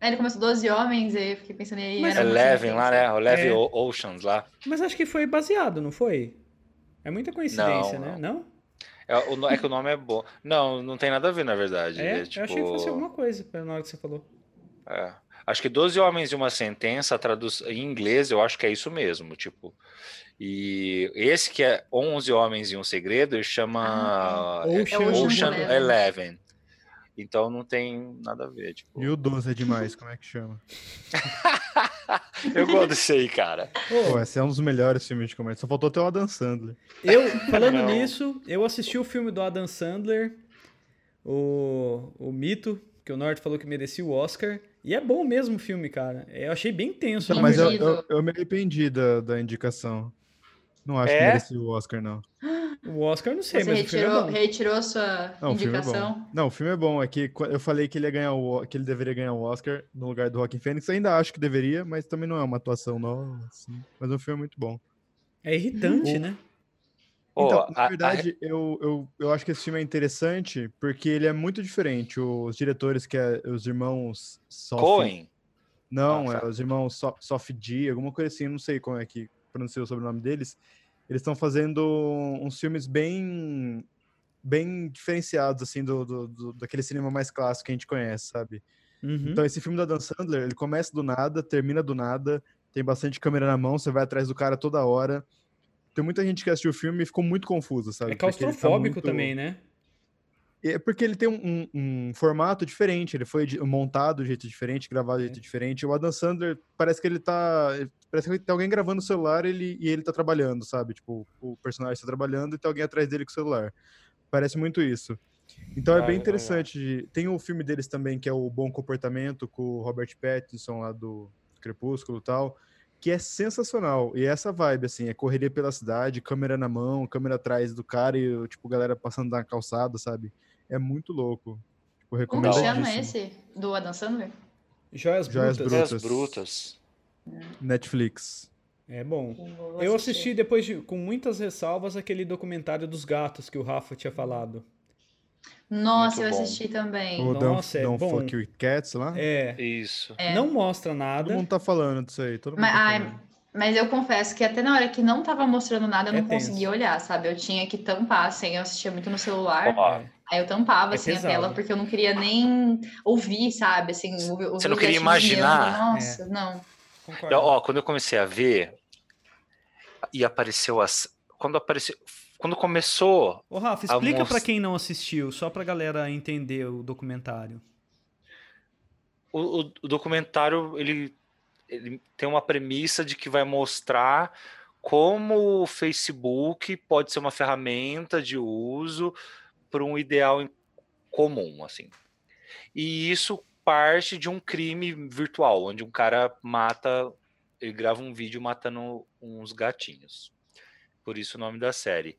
Aí ele começou 12 Homens e eu fiquei pensando aí. Mas Eleven lá, sentença. né? O Eleven É. Oceans lá. Mas acho que foi baseado, não foi? É muita coincidência, Não, né? não. Não? É, é que o nome é bom. Não, não tem nada a ver, na verdade. É? É, tipo, Eu achei que fosse alguma coisa, na hora que você falou. é. Acho que 12 Homens e uma Sentença, traduz... em inglês, eu acho que é isso mesmo, tipo. E esse que é 11 Homens e um Segredo, ele chama Ah, tá. é- Ocean Ocean, Ocean Eleven. Então não tem nada a ver, tipo. E o 12 é demais, como é que chama? Eu gosto desse aí, cara. Pô, esse é um dos melhores filmes de comédia. Só faltou ter o Adam Sandler. eu, falando Não. nisso, eu assisti o filme do Adam Sandler, o, o Mito, que o Norte falou que merecia o Oscar. E é bom mesmo o filme, cara. Eu achei bem tenso. Né? Mas eu, eu, eu me arrependi da, da indicação. Não acho que É? merecia o Oscar, não. O Oscar eu não sei, Você mas o filme é retirou, bom. retirou sua Não, o filme é indicação? bom. Não, o filme é bom. É que qu- eu falei que ele ia ganhar o, que ele deveria ganhar o Oscar no lugar do Joaquin Phoenix. Ainda acho que deveria, mas também não é uma atuação nova, assim. Mas o filme é muito bom. É irritante, né? Pô, então, a- na a- verdade, eu, eu, eu acho que esse filme é interessante porque ele é muito diferente. Os diretores, que é os irmãos Sophie- Cohen. Não, Ah, é tá. os irmãos so Sofdi, alguma coisa assim, não sei como é que pronuncia o sobrenome deles. Eles estão fazendo uns filmes bem bem diferenciados, assim, do, do, do- daquele cinema mais clássico que a gente conhece, sabe? Uhum. Então, esse filme da Dan Sandler, ele começa do nada, termina do nada, tem bastante câmera na mão, você vai atrás do cara toda hora. Tem muita gente que assistiu o filme e ficou muito confusa, sabe? é tá claustrofóbico muito- também, né? É porque ele tem um, um- um formato diferente, ele foi montado de jeito diferente, gravado de É. jeito diferente. O Adam Sandler parece que ele tá. Parece que tem alguém gravando no celular ele, e ele tá trabalhando, sabe? Tipo, o personagem tá trabalhando e tem alguém atrás dele com o celular. Parece muito isso. Então é Ah, bem legal. interessante. Tem o filme deles também, que é o Bom Comportamento, com o Robert Pattinson lá do Crepúsculo e tal, que é sensacional. E é essa vibe, assim, é correria pela cidade, câmera na mão, câmera atrás do cara e, tipo, galera passando na calçada, sabe? É muito louco. Tipo, Como que recomendadíssimo. chama esse? Do Adam Sandler? Joias Joias Brutas. As brutas. Netflix. É bom. Eu assisti depois de, com muitas ressalvas aquele documentário dos gatos que o Rafa tinha falado. Nossa, Muito eu bom. assisti também. O Nossa, é Don't, Don't bom. Fuck With Cats lá. É, Isso. É. não mostra Todo nada. mundo tá falando disso aí. Todo mundo Mas, tá. Mas eu confesso que até na hora que não tava mostrando nada, eu É não tenso. conseguia olhar, sabe? Eu tinha que tampar, assim, eu assistia muito no celular, É. aí eu tampava, É assim, a pesado. tela, porque eu não queria nem ouvir, sabe? Assim, ouvir, ouvir Você não queria imaginar? Nossa, não. Concordo. Eu- ó, quando eu comecei a ver e apareceu as. Quando apareceu. Quando começou. Ô, Rafa, a explica moça- pra quem não assistiu, só pra galera entender o documentário. O, o- o documentário ele, ele tem uma premissa de que vai mostrar como o Facebook pode ser uma ferramenta de uso para um ideal comum, assim. E isso parte de um crime virtual, onde um cara mata, ele grava um vídeo matando uns gatinhos. Por isso o nome da série.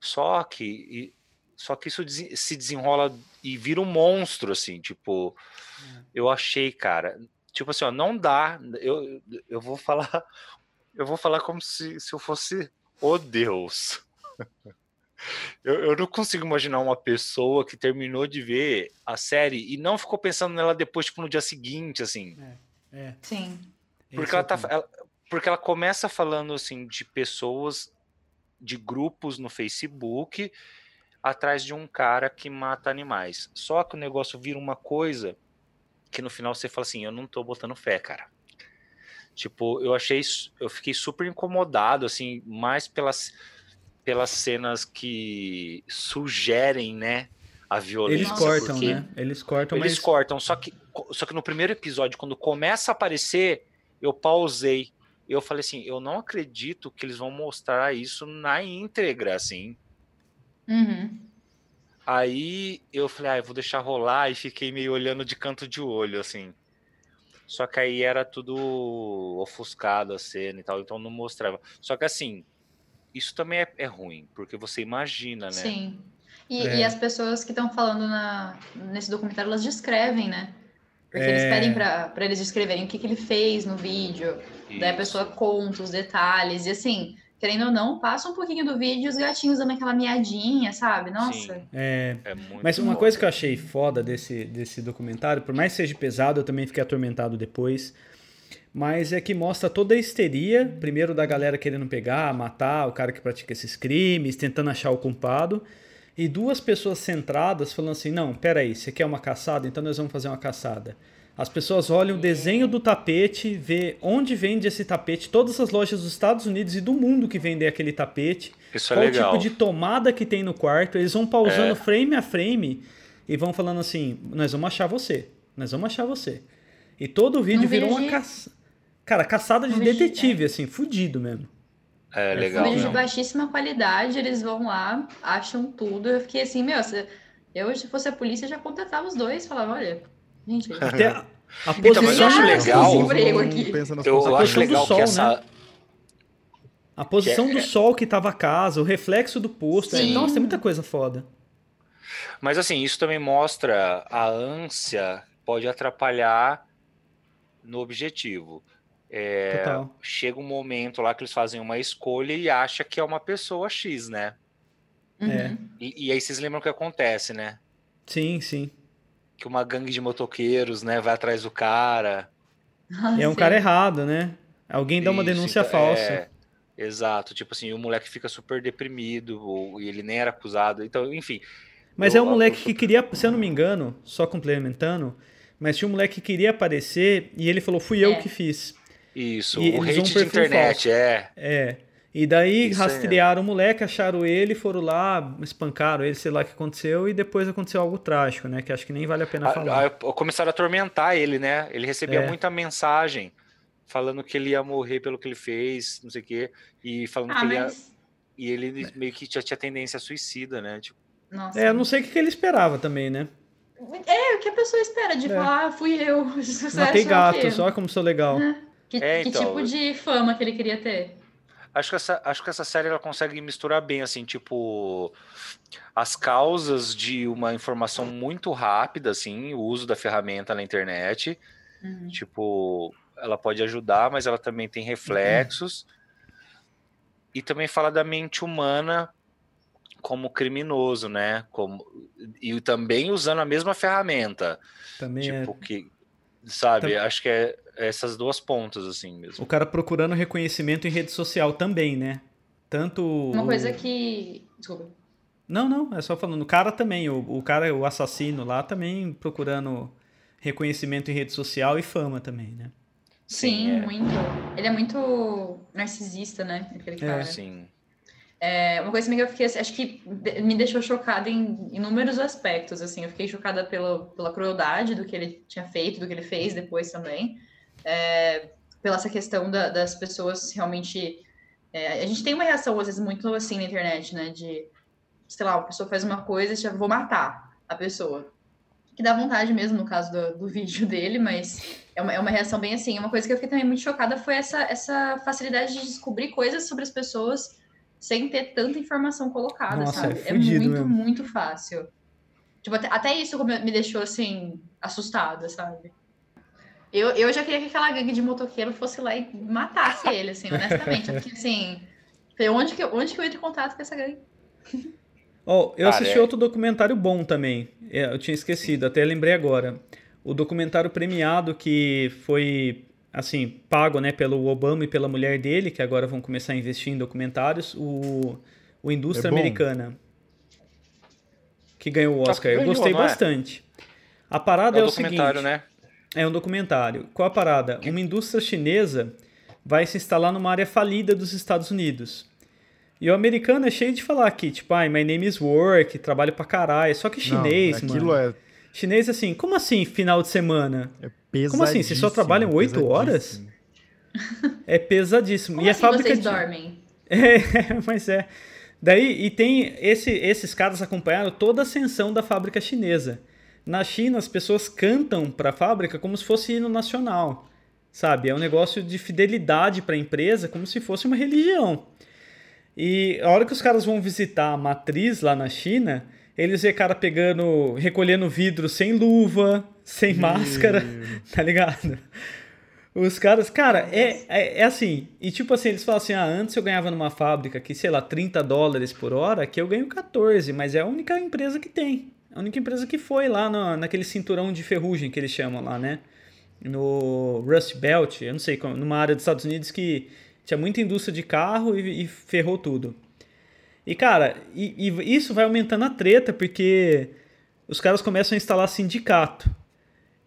Só que só que isso se desenrola e vira um monstro assim, tipo, eu achei, cara, tipo assim, ó, não dá, eu, eu vou falar eu vou falar como se, se eu fosse o Deus. Eu, eu não consigo imaginar uma pessoa que terminou de ver a série e não ficou pensando nela depois, tipo, no dia seguinte, assim. É. Sim. Porque esse é ela, tá, ponto. ela- porque ela começa falando assim de pessoas, de grupos no Facebook atrás de um cara que mata animais. Só que o negócio vira uma coisa que no final você fala assim, eu não tô botando fé, cara. Tipo, eu achei, eu fiquei super incomodado assim, mais pelas pelas cenas que sugerem, né, a violência. Eles cortam, porque- né? Eles cortam, eles mas cortam, só que, só que no primeiro episódio, quando começa a aparecer, eu pausei. Eu falei assim, eu não acredito que eles vão mostrar isso na íntegra, assim. Uhum. Aí eu falei, ah, eu vou deixar rolar e fiquei meio olhando de canto de olho, assim. Só que aí era tudo ofuscado a cena e tal, então não mostrava. Só que assim, isso também é, é ruim, porque você imagina, né? Sim. E, É. e as pessoas que estão falando na, nesse documentário, elas descrevem, né? Porque É. eles pedem pra, pra eles descreverem o que, que ele fez no vídeo. Daí a Isso. pessoa conta os detalhes. E assim, querendo ou não, passa um pouquinho do vídeo e os gatinhos dando aquela miadinha, sabe? Nossa. Sim, é, é muito Mas uma foda. coisa que eu achei foda desse, desse documentário, por mais que seja pesado, eu também fiquei atormentado depois. Mas é que mostra toda a histeria, primeiro da galera querendo pegar, matar o cara que pratica esses crimes, tentando achar o culpado. E duas pessoas centradas falando assim: não, peraí, você quer uma caçada? Então nós vamos fazer uma caçada. As pessoas olham o desenho do tapete, vê onde vende esse tapete, todas as lojas dos Estados Unidos e do mundo que vendem aquele tapete, Isso é qual legal. tipo de tomada que tem no quarto. Eles vão pausando É. frame a frame e vão falando assim: nós vamos achar você, nós vamos achar você. E todo o vídeo Um virou uma caça... Cara, caçada de Um de- detetive, assim, fudido mesmo. É É Um legal. vídeo de baixíssima qualidade, eles vão lá, acham tudo. Eu fiquei assim, meu, se eu se fosse a polícia, já contratava os dois, falava, olha, Até a, a Então, mas eu posição, acho legal- Não aqui. pensa nas Eu A acho posição do legal sol, que essa. né? a posição que é- do sol que tava a casa, o reflexo do posto. é- Sim. nossa, tem muita coisa foda. Mas assim, isso também mostra a ânsia pode atrapalhar no objetivo. É, Total. chega um momento lá que eles fazem uma escolha e acha que é uma pessoa X, né? Uhum. É. E, e aí vocês lembram o que acontece, né? Sim, sim. Que uma gangue de motoqueiros, né, vai atrás do cara. É um Sim. cara errado, né? Alguém dá uma Isso, denúncia então, falsa. é, exato, tipo assim, o moleque fica super deprimido, ou, e ele nem era acusado. Então, enfim. Mas eu- é um moleque eu- que queria, se eu não me engano, só complementando, mas tinha um moleque que queria aparecer e ele falou: fui eu É. que fiz. Isso, E o hate um de internet, falso. é. É. E daí Isso aí, rastrearam o moleque, acharam ele, foram lá, espancaram ele, sei lá o que aconteceu, e depois aconteceu algo trágico, né? Que acho que nem vale a pena A- falar. a- começaram a atormentar ele, né? Ele recebia É. muita mensagem falando que ele ia morrer pelo que ele fez, não sei o quê, e falando Ah, que ele ia, e ele meio que já tinha tendência suicida, né? Tipo, Nossa. É, eu não sei o que que ele esperava também, né? É, o que a pessoa espera de É. falar, ah, fui eu. Matei gato, só como sou legal. Que, É, que então, tipo de fama que ele queria ter? Acho que essa, acho que essa série ela consegue misturar bem, assim, tipo, as causas de uma informação muito rápida, assim, o uso da ferramenta na internet, Uhum. Tipo, ela pode ajudar, mas ela também tem reflexos. E também fala da mente humana como criminoso, né? Como, e também usando a mesma ferramenta. Também é. tipo, que, sabe? Acho que é essas duas pontas, assim mesmo. O cara procurando reconhecimento em rede social também, né? Tanto. Uma o- coisa que. Desculpa. Não, não, é só falando. O cara também, o, o cara, o assassino lá também procurando reconhecimento em rede social e fama também, né? Sim, é. muito. Ele é muito narcisista, né? Aquele cara. Sim. É, uma coisa que eu fiquei, acho que me deixou chocada em inúmeros aspectos, assim, eu fiquei chocada pela, pela crueldade do que ele tinha feito, do que ele fez depois também, é, pela essa questão da- das pessoas realmente, é, a gente tem uma reação às vezes muito assim na internet, né, de, sei lá, a pessoa faz uma coisa e já vou matar a pessoa, que dá vontade mesmo no caso do, do vídeo dele, mas é uma, é uma reação bem assim, uma coisa que eu fiquei também muito chocada foi essa, essa facilidade de descobrir coisas sobre as pessoas sem ter tanta informação colocada, Nossa, sabe? é fudido muito, mesmo. muito fácil. Tipo, até, até isso me deixou, assim, assustada, sabe? Eu, eu já queria que aquela gangue de motoqueiro fosse lá e matasse ele, assim, honestamente. Porque, assim, onde que, eu- onde que eu entro em contato com essa gangue? Ó, eu assisti é- outro documentário bom também. É, Eu tinha esquecido, até lembrei agora. O documentário premiado que foi, assim, pago, né, pelo Obama e pela mulher dele, que agora vão começar a investir em documentários, o, o Indústria É. Americana. Que ganhou o Tá, Oscar. Eu gostei não é? bastante. A parada É é, um o seguinte. documentário, né? É um documentário. Qual a parada? Uma indústria chinesa vai se instalar numa área falida dos Estados Unidos. E o americano é cheio de falar aqui, tipo, ai, my name is work, trabalho pra caralho. Só que chinês, Não, aquilo mano. é, Chinês, assim, como assim final de semana? é Como assim? Vocês só pesadíssimo, trabalham oito horas? pesadíssimo. É pesadíssimo. Como e assim a fábrica vocês de- dormem? É, mas é. Daí, e tem esse, esses caras acompanharam toda a ascensão da fábrica chinesa. Na China, as pessoas cantam para a fábrica como se fosse hino nacional, sabe? É um negócio de fidelidade para a empresa, como se fosse uma religião. E a hora que os caras vão visitar a matriz lá na China, eles vê cara pegando, recolhendo vidro sem luva, sem máscara, tá ligado? Os caras, cara, é, é, é assim. E tipo assim, eles falam assim: ah, antes eu ganhava numa fábrica que, sei lá, 30 dólares por hora, aqui eu ganho 14, mas é a única empresa que tem. A única empresa que foi lá no, naquele cinturão de ferrugem que eles chamam lá, né? No Rust Belt, eu não sei, numa área dos Estados Unidos que tinha muita indústria de carro e, e ferrou tudo. E cara, e, e isso vai aumentando a treta porque os caras começam a instalar sindicato.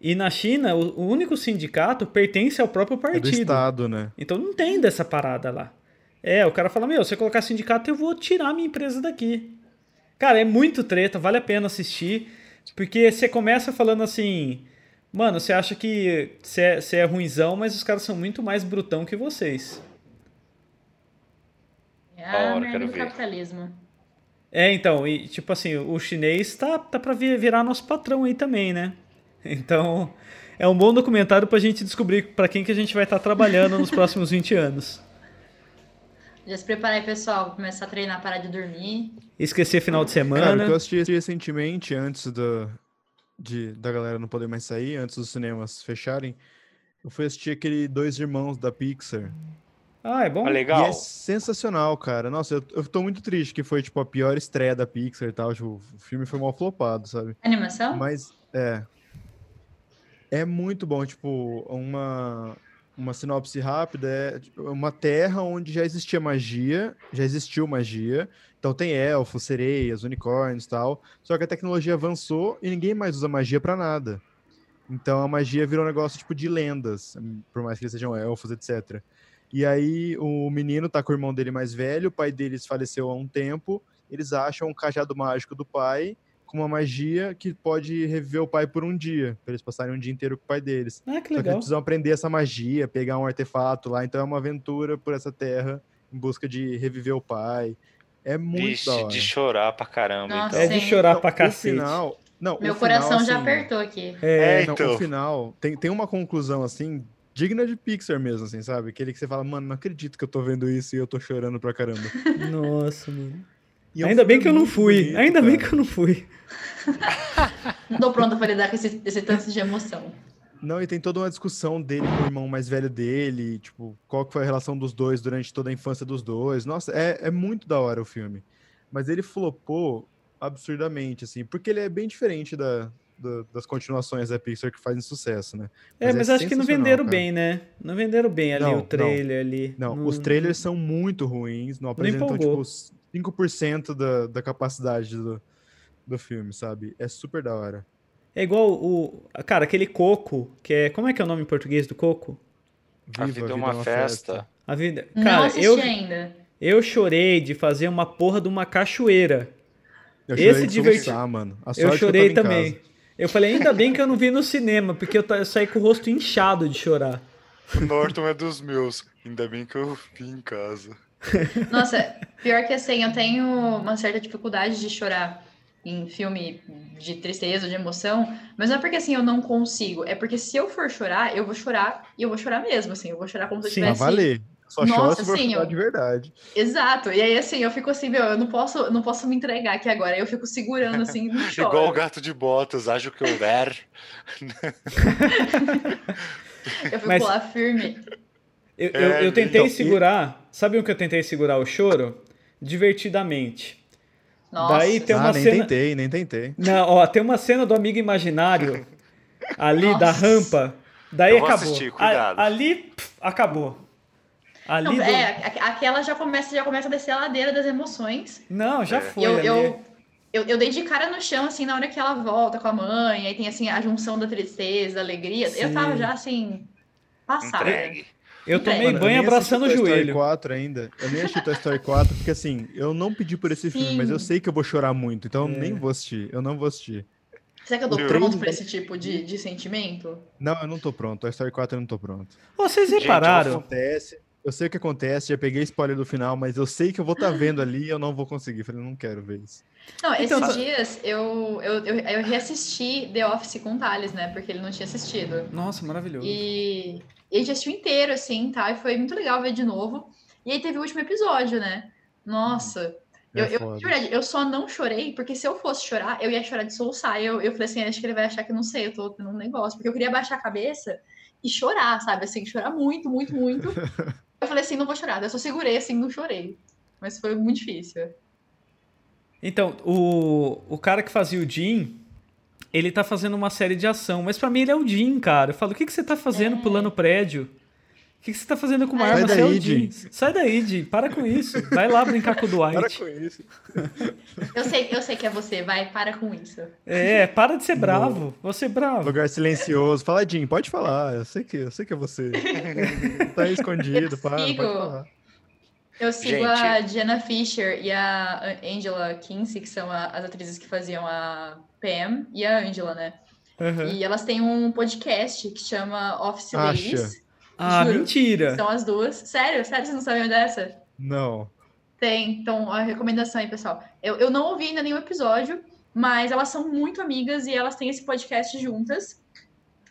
E na China, o, o único sindicato pertence ao próprio É do partido. Estado, né? Então não tem dessa parada lá. É, o cara fala: Meu, se você colocar sindicato, eu vou tirar minha empresa daqui. Cara, é muito treta, vale a pena assistir. Porque você começa falando assim. Mano, você acha que você é, você é ruinzão, mas os caras são muito mais brutão que vocês. É Da a hora, merda quero do ver. capitalismo. É, então, e tipo assim, o chinês tá, tá pra vi- virar nosso patrão aí também, né? Então, é um bom documentário pra gente descobrir pra quem que a gente vai estar trabalhando nos próximos 20 anos. Já se prepara aí, pessoal. Vou começar a treinar, parar de dormir. Esquecer final de Cara, o semana. que eu assisti recentemente, antes da, de, da galera não poder mais sair, antes dos cinemas fecharem, eu fui assistir aquele Dois Irmãos da Pixar. Ah, é bom? Ah, E legal. é sensacional, cara. Nossa, eu, eu tô muito triste que foi, tipo, a pior estreia da Pixar e tal. Tipo, o filme foi mal flopado, sabe? Animação? Mas, é. É muito bom, tipo, uma, uma sinopse rápida é tipo, uma terra onde já existia magia, já existiu magia. Então tem elfos, sereias, unicórnios e tal. Só que a tecnologia avançou e ninguém mais usa magia pra nada. Então a magia virou um negócio tipo de lendas, por mais que eles sejam elfos, etc. E aí o menino tá com o irmão dele mais velho, o pai deles faleceu há um tempo. Eles acham um cajado mágico do pai com uma magia que pode reviver o pai por um dia, pra eles passarem um dia inteiro com o pai deles. Ah, que Só que eles legal. precisam aprender essa magia, pegar um artefato lá. Então é uma aventura por essa terra em busca de reviver o pai. É muito Vixe, da hora. de chorar pra caramba. Nossa, então. É de chorar Não, pra o cacete. final, não, Meu o coração final, já assim, apertou aqui. É, É, não, então. o final tem, tem uma conclusão assim digna de Pixar mesmo, assim, sabe? Aquele que você fala, mano, não acredito que eu tô vendo isso e eu tô chorando pra caramba. nossa, mano. E é Ainda bem que eu não fui. bonito, Ainda bem cara. que eu não fui. Não tô pronta pra lidar com esse, esse tanto de emoção. Não, e tem toda uma discussão dele com o irmão mais velho dele, tipo, qual que foi a relação dos dois durante toda a infância dos dois. Nossa, é, é muito da hora o filme. Mas ele flopou absurdamente, assim, porque ele é bem diferente da, da- das continuações da Pixar que fazem sucesso, né? É, mas acho que não venderam cara. bem, né? Não venderam bem ali Não, o trailer ali. Não, os trailers são muito ruins, não apresentam, tipo, 5% da, da capacidade do, do filme, sabe? É super da hora. É igual o. Cara, aquele coco, que é. Como é que é o nome em português do coco? A vida é uma festa. A vida. não Cara, assisti eu, ainda. eu chorei de fazer uma porra de uma cachoeira. Eu Esse chorei de diverti- mano. A Eu chorei tava em também. Eu falei, ainda bem que eu não vi no cinema, porque eu, eu saí com o rosto inchado de chorar. O Norton é dos meus. Ainda bem que eu vim em casa. Nossa, pior que assim, eu tenho uma certa dificuldade de chorar em filme de tristeza, de emoção, mas não é porque assim eu não consigo, é porque se eu for chorar, eu vou chorar e eu vou chorar mesmo, assim, eu vou chorar como se eu tivesse. Só chora Nossa, se for sim, chorar eu- de verdade. Exato. E aí assim, eu fico assim, meu, eu não posso, eu não posso me entregar aqui agora. Eu fico segurando assim, não choro. Igual o gato de botas, acho que houver. Eu fui Mas- pular firme. Eu, É, eu, eu tentei então, e- segurar. Sabe o que eu tentei segurar o choro? Divertidamente. Nossa. Daí tem uma ah, nem cena- tentei, nem tentei. Não, ó, tem uma cena do amigo imaginário ali da Nossa. rampa. Daí Eu vou acabou. assistir, A- cuidado. ali pff, acabou. Ali Não, do- é, aquela já começa, já começa a descer a ladeira das emoções. Não, já É. foi. eu, ali. eu, eu, eu dei de cara no chão, assim, na hora que ela volta com a mãe, aí tem, assim, a junção da tristeza, da alegria. Sim. Eu tava já, assim, passada. Entregue. Eu tomei Mano, eu banho nem abraçando o Toy Story joelho. 4 ainda. Eu nem assisti Toy Story 4, porque assim, eu não pedi por esse filme, Sim. mas eu sei que eu vou chorar muito, então eu É. nem vou assistir. Eu não vou assistir. Será que eu tô Eu- pronto pra esse tipo de, de sentimento? Não, eu não tô pronto. Toy Story 4 eu não tô pronto. Vocês Gente, eu repararam? Acontece. Eu sei o que acontece, já peguei spoiler do final, mas eu sei que eu vou estar vendo ali e eu não vou conseguir. Falei, não quero ver isso. Não, Então, esses tá- dias eu, eu, eu, eu reassisti The Office com o Thales, né? Porque ele não tinha assistido. Nossa, maravilhoso. E, e a gente assistiu inteiro, assim, tá? E foi muito legal ver de novo. E aí teve o último episódio, né? Nossa. É Eu, eu, de verdade, eu só não chorei, porque se eu fosse chorar, eu ia chorar de soluçar. Eu, eu falei assim, acho que ele vai achar que eu não sei, eu tô tendo um negócio. Porque eu queria baixar a cabeça e chorar, sabe? Assim, chorar muito, muito, muito. eu falei assim, não vou chorar. Eu só segurei, assim, não chorei. Mas foi muito difícil. Então, o, o cara que fazia o Jim, ele tá fazendo uma série de ação, mas pra mim ele é o Jim, cara. Eu falo, o que, que você tá fazendo É. pulando prédio? O que, que você tá fazendo com uma Sai arma? O daí, Jim. Sai daí, Jim. Para com isso. Vai lá brincar com o Para Dwight. com isso. Eu sei, eu sei que é você, vai, para com isso. É, para de ser bravo. Você é bravo. Lugar silencioso. Fala, Jim, pode falar. Eu sei que, eu sei que é você. tá aí escondido, Eu para, pode sigo. falar. Eu sigo Gente. a Jenna Fisher e a Angela Kinsey, que são a- as atrizes que faziam a Pam e a Angela, né? Aham. E elas têm um podcast que chama Office Acha. Ladies. Ah, Juro. mentira. São as duas. Sério, sério, vocês não sabiam dessa? Não. Tem. Então, a recomendação aí, pessoal. Eu, eu não ouvi ainda nenhum episódio, mas elas são muito amigas e elas têm esse podcast juntas.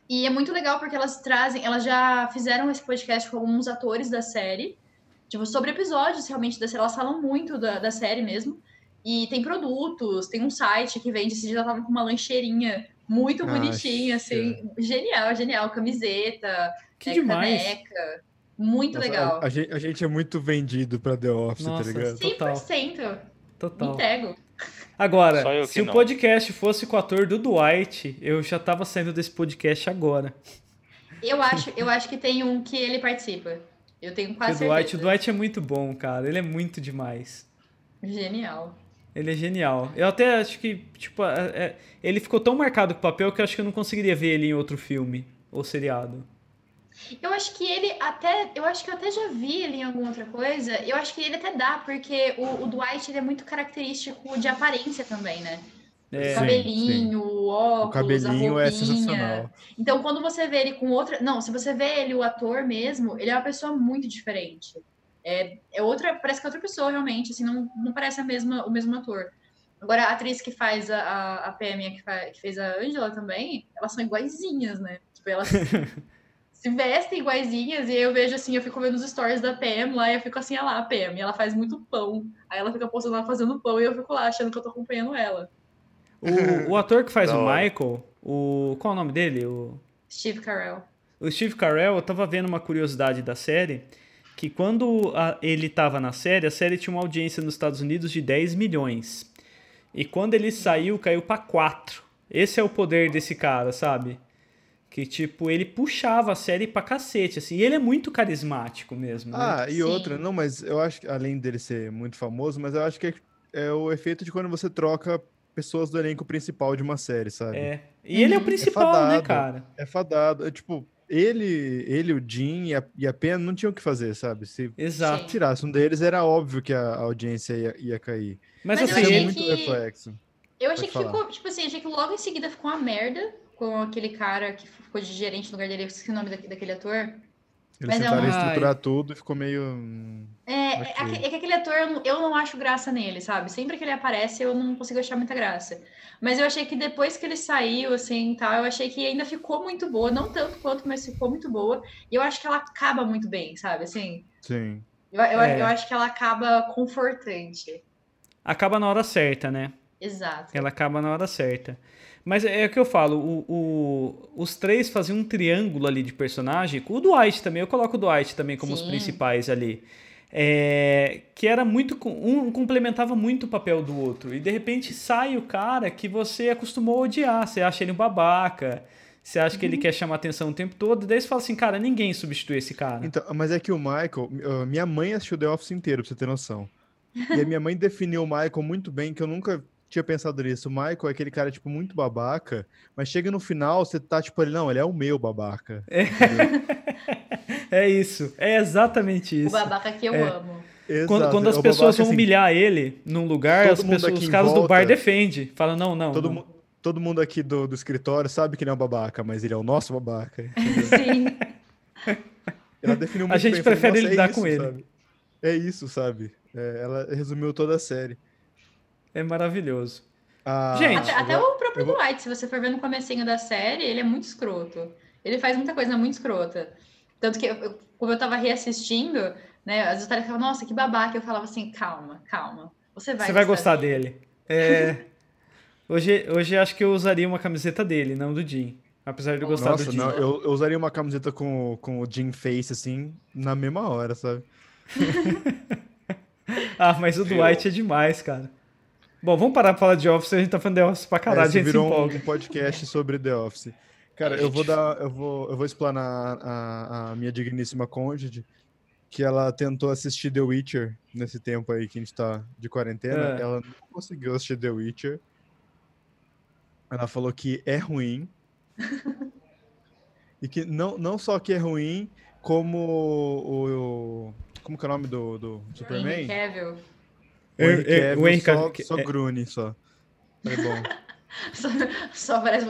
E é muito legal porque elas trazem, elas já fizeram esse podcast com alguns atores da série, tipo, sobre episódios realmente da série. Elas falam muito da, da série mesmo. E tem produtos, tem um site que vende. Esse dia ela tava com uma lancheirinha muito bonitinha, Acha. assim. Genial, genial. Camiseta, Que é, demais. caneca. Muito Nossa, legal. A, a gente, a gente é muito vendido pra The Office, Nossa, tá ligado? total. 100%. Me Total. entrego. Agora, se o não. podcast fosse com o ator do Dwight, eu já tava saindo desse podcast agora. Eu acho, eu acho que tem um que ele participa. Eu tenho quase o Dwight, o certeza. Dwight é muito bom, cara. Ele é muito demais. Genial. Ele é genial. Eu até acho que, tipo, é- é- ele ficou tão marcado com o papel que eu acho que eu não conseguiria ver ele em outro filme ou seriado. Eu acho que ele até. Eu acho que eu até já vi ele em alguma outra coisa. Eu acho que ele até dá, porque o, o Dwight ele é muito característico de aparência também, né? É, o cabelinho, o óculos, O cabelinho a é roupinha. sensacional. Então, quando você vê ele com outra. Não, se você vê ele, o ator mesmo, ele é uma pessoa muito diferente. É, é outra. Parece que é outra pessoa, realmente. Assim, não, não parece a mesma, o mesmo ator. Agora, a atriz que faz a, a, a PM, que, fa- que fez a Angela também, elas são iguaizinhas, né? Tipo, elas se vestem iguaizinhas, e aí eu vejo assim, eu fico vendo os stories da PM lá, e eu fico assim, ah lá, a PM, e ela faz muito pão. Aí ela fica postando lá fazendo pão, e eu fico lá achando que eu tô acompanhando ela. O, o ator que faz o. Michael, o. Qual é o nome dele? O, Steve Carell. o Steve Carell, eu tava vendo uma curiosidade da série. Que quando a- ele tava na série, a série tinha uma audiência nos Estados Unidos de 10 milhões. E quando ele saiu, caiu pra 4. Esse é o poder desse cara, sabe? Que, tipo, ele puxava a série pra cacete, assim. E ele é muito carismático mesmo, né? Ah, e Sim. outra, não, mas eu acho que, além dele ser muito famoso, mas eu acho que é, é o efeito de quando você troca pessoas do elenco principal de uma série, sabe? É. E ele é o Uhum. principal, né, fadado. cara? É fadado. É, tipo, ele, ele, o Jim e a, e a Pen não tinham o que fazer, sabe? Se Exato. Tirasse um deles, era óbvio que a audiência ia, ia cair. Mas, Mas eu assim, ele... muito que- reflexo. Eu achei Pode que falar. ficou, tipo assim, achei que logo em seguida ficou uma merda com aquele cara que ficou de gerente no lugar dele, eu esqueci o nome da- daquele ator. Eles Mas é tentaram um- estruturar tudo e ficou meio. hum, É, é, Ok. aque- é que aquele ator, eu não, eu não acho graça nele, sabe? Sempre que ele aparece, eu não consigo achar muita graça. Mas eu achei que depois que ele saiu, assim, tal, eu achei que ainda ficou muito boa. Não tanto quanto, mas ficou muito boa. E eu acho que ela acaba muito bem, sabe? Assim, Sim. eu, eu, É. eu acho que ela acaba confortante. acaba na hora certa, né? Exato. Ela acaba na hora certa. Mas é o que eu falo, o, o- os três faziam um triângulo ali de personagem. O Dwight também, eu coloco o Dwight também como os Sim. principais ali. É, que era muito. Um complementava muito o papel do outro. E de repente sai o cara que você acostumou a odiar. Você acha ele um babaca. Você acha que ele Uhum. quer chamar atenção o tempo todo. E daí você fala assim, cara, ninguém substitui esse cara. Então, mas é que o Michael, uh, minha mãe assistiu The Office inteiro, pra você ter noção. E a minha mãe definiu o Michael muito bem, que eu nunca tinha pensado nisso. O Michael é aquele cara, tipo, muito babaca, mas chega no final, você tá, tipo, ele, não, ele é o meu babaca. É isso. É exatamente O isso. babaca que eu É. amo. Quando, Exato, quando as é o pessoas babaca, vão assim, humilhar ele num lugar, as pessoas, os caras do bar volta- defendem. Falam, não, não. Todo, não. mu- todo mundo aqui do, do escritório sabe que ele é um babaca, mas ele é o nosso babaca. Sim. Ela definiu muito gente bem, falei, prefere "Nossa, é lidar isso", com ele. sabe? É isso, sabe? É, ela resumiu toda a série. É maravilhoso. Ah, Gente, Até, até o próprio vou- Dwight, se você for ver no comecinho da série, ele é muito escroto. Ele faz muita coisa muito escrota. Tanto que, eu- eu- como eu tava reassistindo, né, as histórias falavam, nossa, que babaca. Eu falava assim, calma, calma. Você vai Você vai gostar dele. É, hoje, hoje acho que eu usaria uma camiseta dele, não do Jim. Apesar de eu gostar Nossa, do Jim. não, eu, eu usaria uma camiseta com, com o Jim Face, assim, na mesma hora, sabe? Ah, mas o? Dwight é demais, cara. Bom, vamos parar pra falar de Office, a gente tá falando de Office pra caralho, a Esse gente se virou um, empolga. um podcast sobre The Office. Cara, eu vou dar, eu vou, eu vou explanar a, a minha digníssima cônjuge, que ela tentou assistir The Witcher nesse tempo aí que a gente tá de quarentena. É. Ela não conseguiu assistir The Witcher. Ela falou que é ruim. e que não, não só que é ruim, como o, o- como que é o nome do, do Henry Superman? Cavill. O Henry É, é, Cavill o Henry só, só é- Grune, só. É bom. Só, só parece...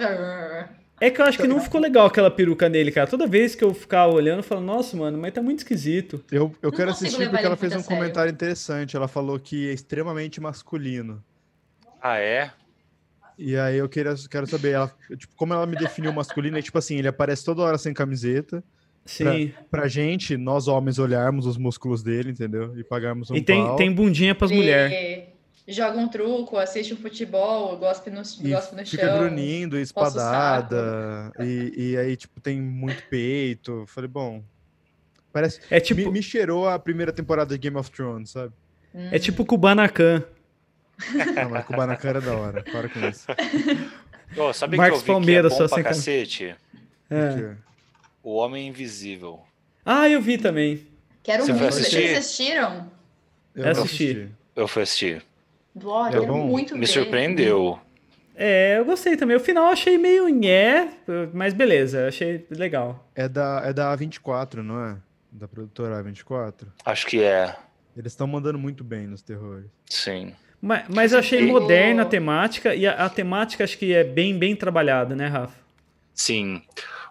É que eu acho que não ficou legal aquela peruca nele, cara. Toda vez que eu ficar olhando, eu falo, nossa, mano, mas tá muito esquisito. Eu, eu quero assistir porque ela fez um sério. comentário interessante. Ela falou que é extremamente masculino. Ah, é? E aí eu queria, quero saber, ela, tipo, como ela me definiu masculino, é tipo assim, ele aparece toda hora sem camiseta. Sim. Pra gente, nós homens, olharmos os músculos dele, entendeu? E pagarmos um e tem, pau. tem bundinha pras mulheres. Joga um truco, assiste um futebol, gospe no, E gospe no fica chão. grunindo, coça o espadada. E, e aí, tipo, tem muito peito. Falei, bom. Parece. É tipo, Me, me cheirou a primeira temporada de Game of Thrones, sabe? é tipo Kubanacan. Não, mas Kubanacan era da hora. Para com isso. Ô, sabe Marcos que eu vi Palmeira, que é só bom pra sem cam- cacete? É. O Homem Invisível. Ah, eu vi também. Quero Você muito. Vocês assistir? assistiram? Eu assisti. Eu fui assistir. Olha, É quero muito Me ver. surpreendeu. É, eu gostei também. O final eu achei meio nhé, mas beleza, achei legal. É da, é da A24, não é? Da produtora A24. Acho que é. Eles estão mandando muito bem nos terrores. Sim. Mas, mas eu achei E- moderna a temática, e a, a temática acho que é bem, bem trabalhada, né, Rafa? Sim.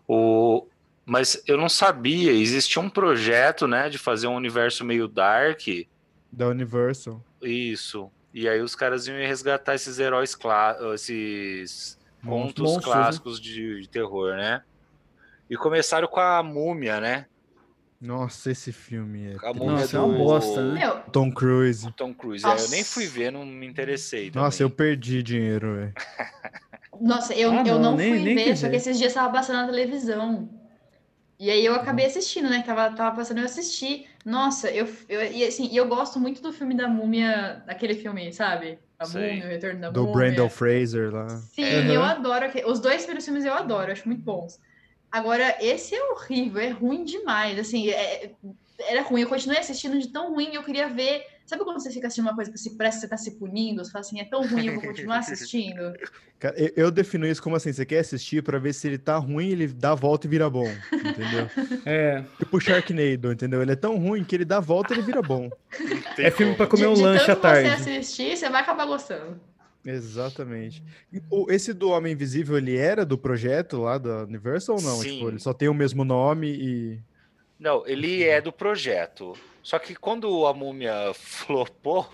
O... Mas eu não sabia, existia um projeto, né, de fazer um universo meio dark. Da Universal. Isso. E aí os caras iam resgatar esses heróis esses contos Monstros, né? clássicos de, de terror, né? E começaram com a múmia, né? Nossa, esse filme é. A múmia Nossa, é do uma bosta, né? Meu, Tom Cruise. Tom Cruise. É, eu nem fui ver, não me interessei. Também. Nossa, eu perdi dinheiro, velho. nossa, eu, Ah, eu não, não nem- fui nem ver, só que esses dias tava passando na televisão. E aí eu acabei assistindo, né? Tava, tava passando, eu assisti. Nossa, eu, eu, e assim, eu gosto muito do filme da múmia, aquele filme, sabe? A Sei. múmia, o retorno da Do múmia. Brandon Fraser lá. Sim, Uhum. eu adoro. Os dois primeiros filmes eu adoro, acho muito bons. Agora, esse é horrível, é ruim demais. Assim, é- era ruim. Eu continuei assistindo de tão ruim, eu queria ver. Sabe quando você fica assistindo uma coisa que se parece que você tá se punindo? Você fala assim, é tão ruim, eu vou continuar assistindo. Cara, eu, eu defino isso como assim: você quer assistir pra ver se ele tá ruim, ele dá a volta e vira bom. Entendeu? É, tipo o Sharknado, entendeu? Ele é tão ruim que ele dá a volta e ele vira bom. É filme pra comer um de, de lanche à tanto tarde. você assistir, você vai acabar gostando. Exatamente. O- Esse do Homem Invisível, ele era do projeto lá da Universal ou não? Sim. Tipo, ele só tem o mesmo nome e. Não, ele é do projeto. Só que quando a múmia flopou,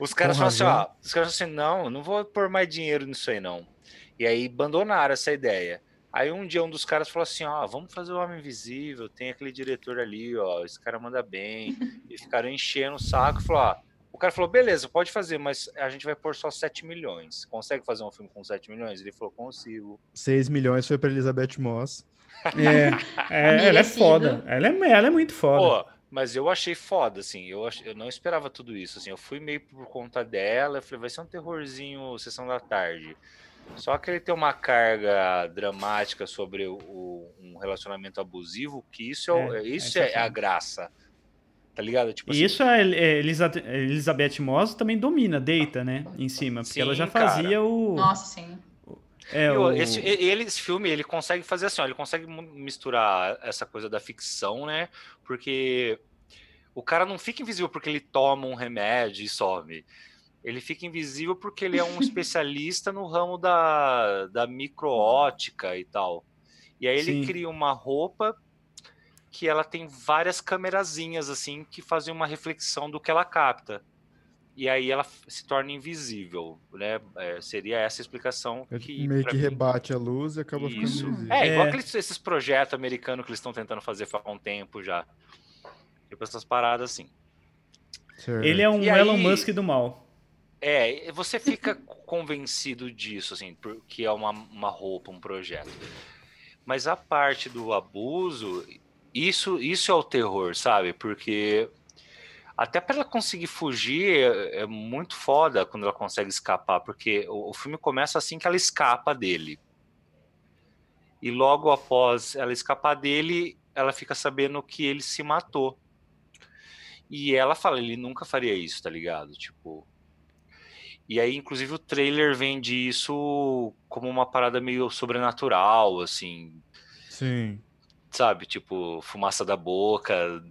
os caras falaram assim, ó, os caras assim, não, não vou pôr mais dinheiro nisso aí, não. E aí abandonaram essa ideia. Aí um dia um dos caras falou assim, ó, vamos fazer o Homem Invisível, tem aquele diretor ali, ó, esse cara manda bem. E ficaram enchendo o saco e falou, ó, O cara falou, beleza, pode fazer, mas a gente vai pôr só 7 milhões. Consegue fazer um filme com 7 milhões? Ele falou, consigo. 6 milhões foi pra Elizabeth Moss. É, é, ela é foda. Ela é, ela é muito foda. Pô, mas eu achei foda, assim. Eu, ach... eu não esperava tudo isso. Assim, eu fui meio por conta dela. Eu falei, vai ser um terrorzinho sessão da tarde. Só que ele tem uma carga dramática sobre o, um relacionamento abusivo, que isso é, é isso é, é a graça. Tá ligado? Tipo e assim, isso a Elizabeth Moss também domina, deita, né? Em cima. Porque sim, ela já fazia cara. o. Nossa, sim. É, o... esse, ele, esse filme, ele consegue fazer assim, ó, ele consegue misturar essa coisa da ficção, né? Porque o cara não fica invisível porque ele toma um remédio e some. Ele fica invisível porque ele é um especialista no ramo da, da microótica e tal. E aí ele Sim. cria uma roupa que ela tem várias câmerazinhas assim que fazem uma reflexão do que ela capta. E aí ela se torna invisível, né? É, seria essa a explicação é que meio que mim... rebate a luz e acaba Isso. ficando invisível. É, igual é. Aqueles, esses projetos americanos que eles estão tentando fazer há um tempo já. Tipo essas paradas assim. Certo. Ele é um e Elon aí... Musk do mal. É, você fica convencido disso, assim, que é uma, uma roupa, um projeto. Mas a parte do abuso, isso, isso é o terror, sabe? Porque até para ela conseguir fugir é, é, muito foda quando ela consegue escapar, porque o, o, filme começa assim que ela escapa dele. E logo após ela escapar dele, ela fica sabendo que ele se matou. E ela fala, ele nunca faria isso, tá ligado? Tipo, e aí, inclusive, o trailer vende isso como uma parada meio sobrenatural, assim. Sim. Sabe? Tipo, fumaça da boca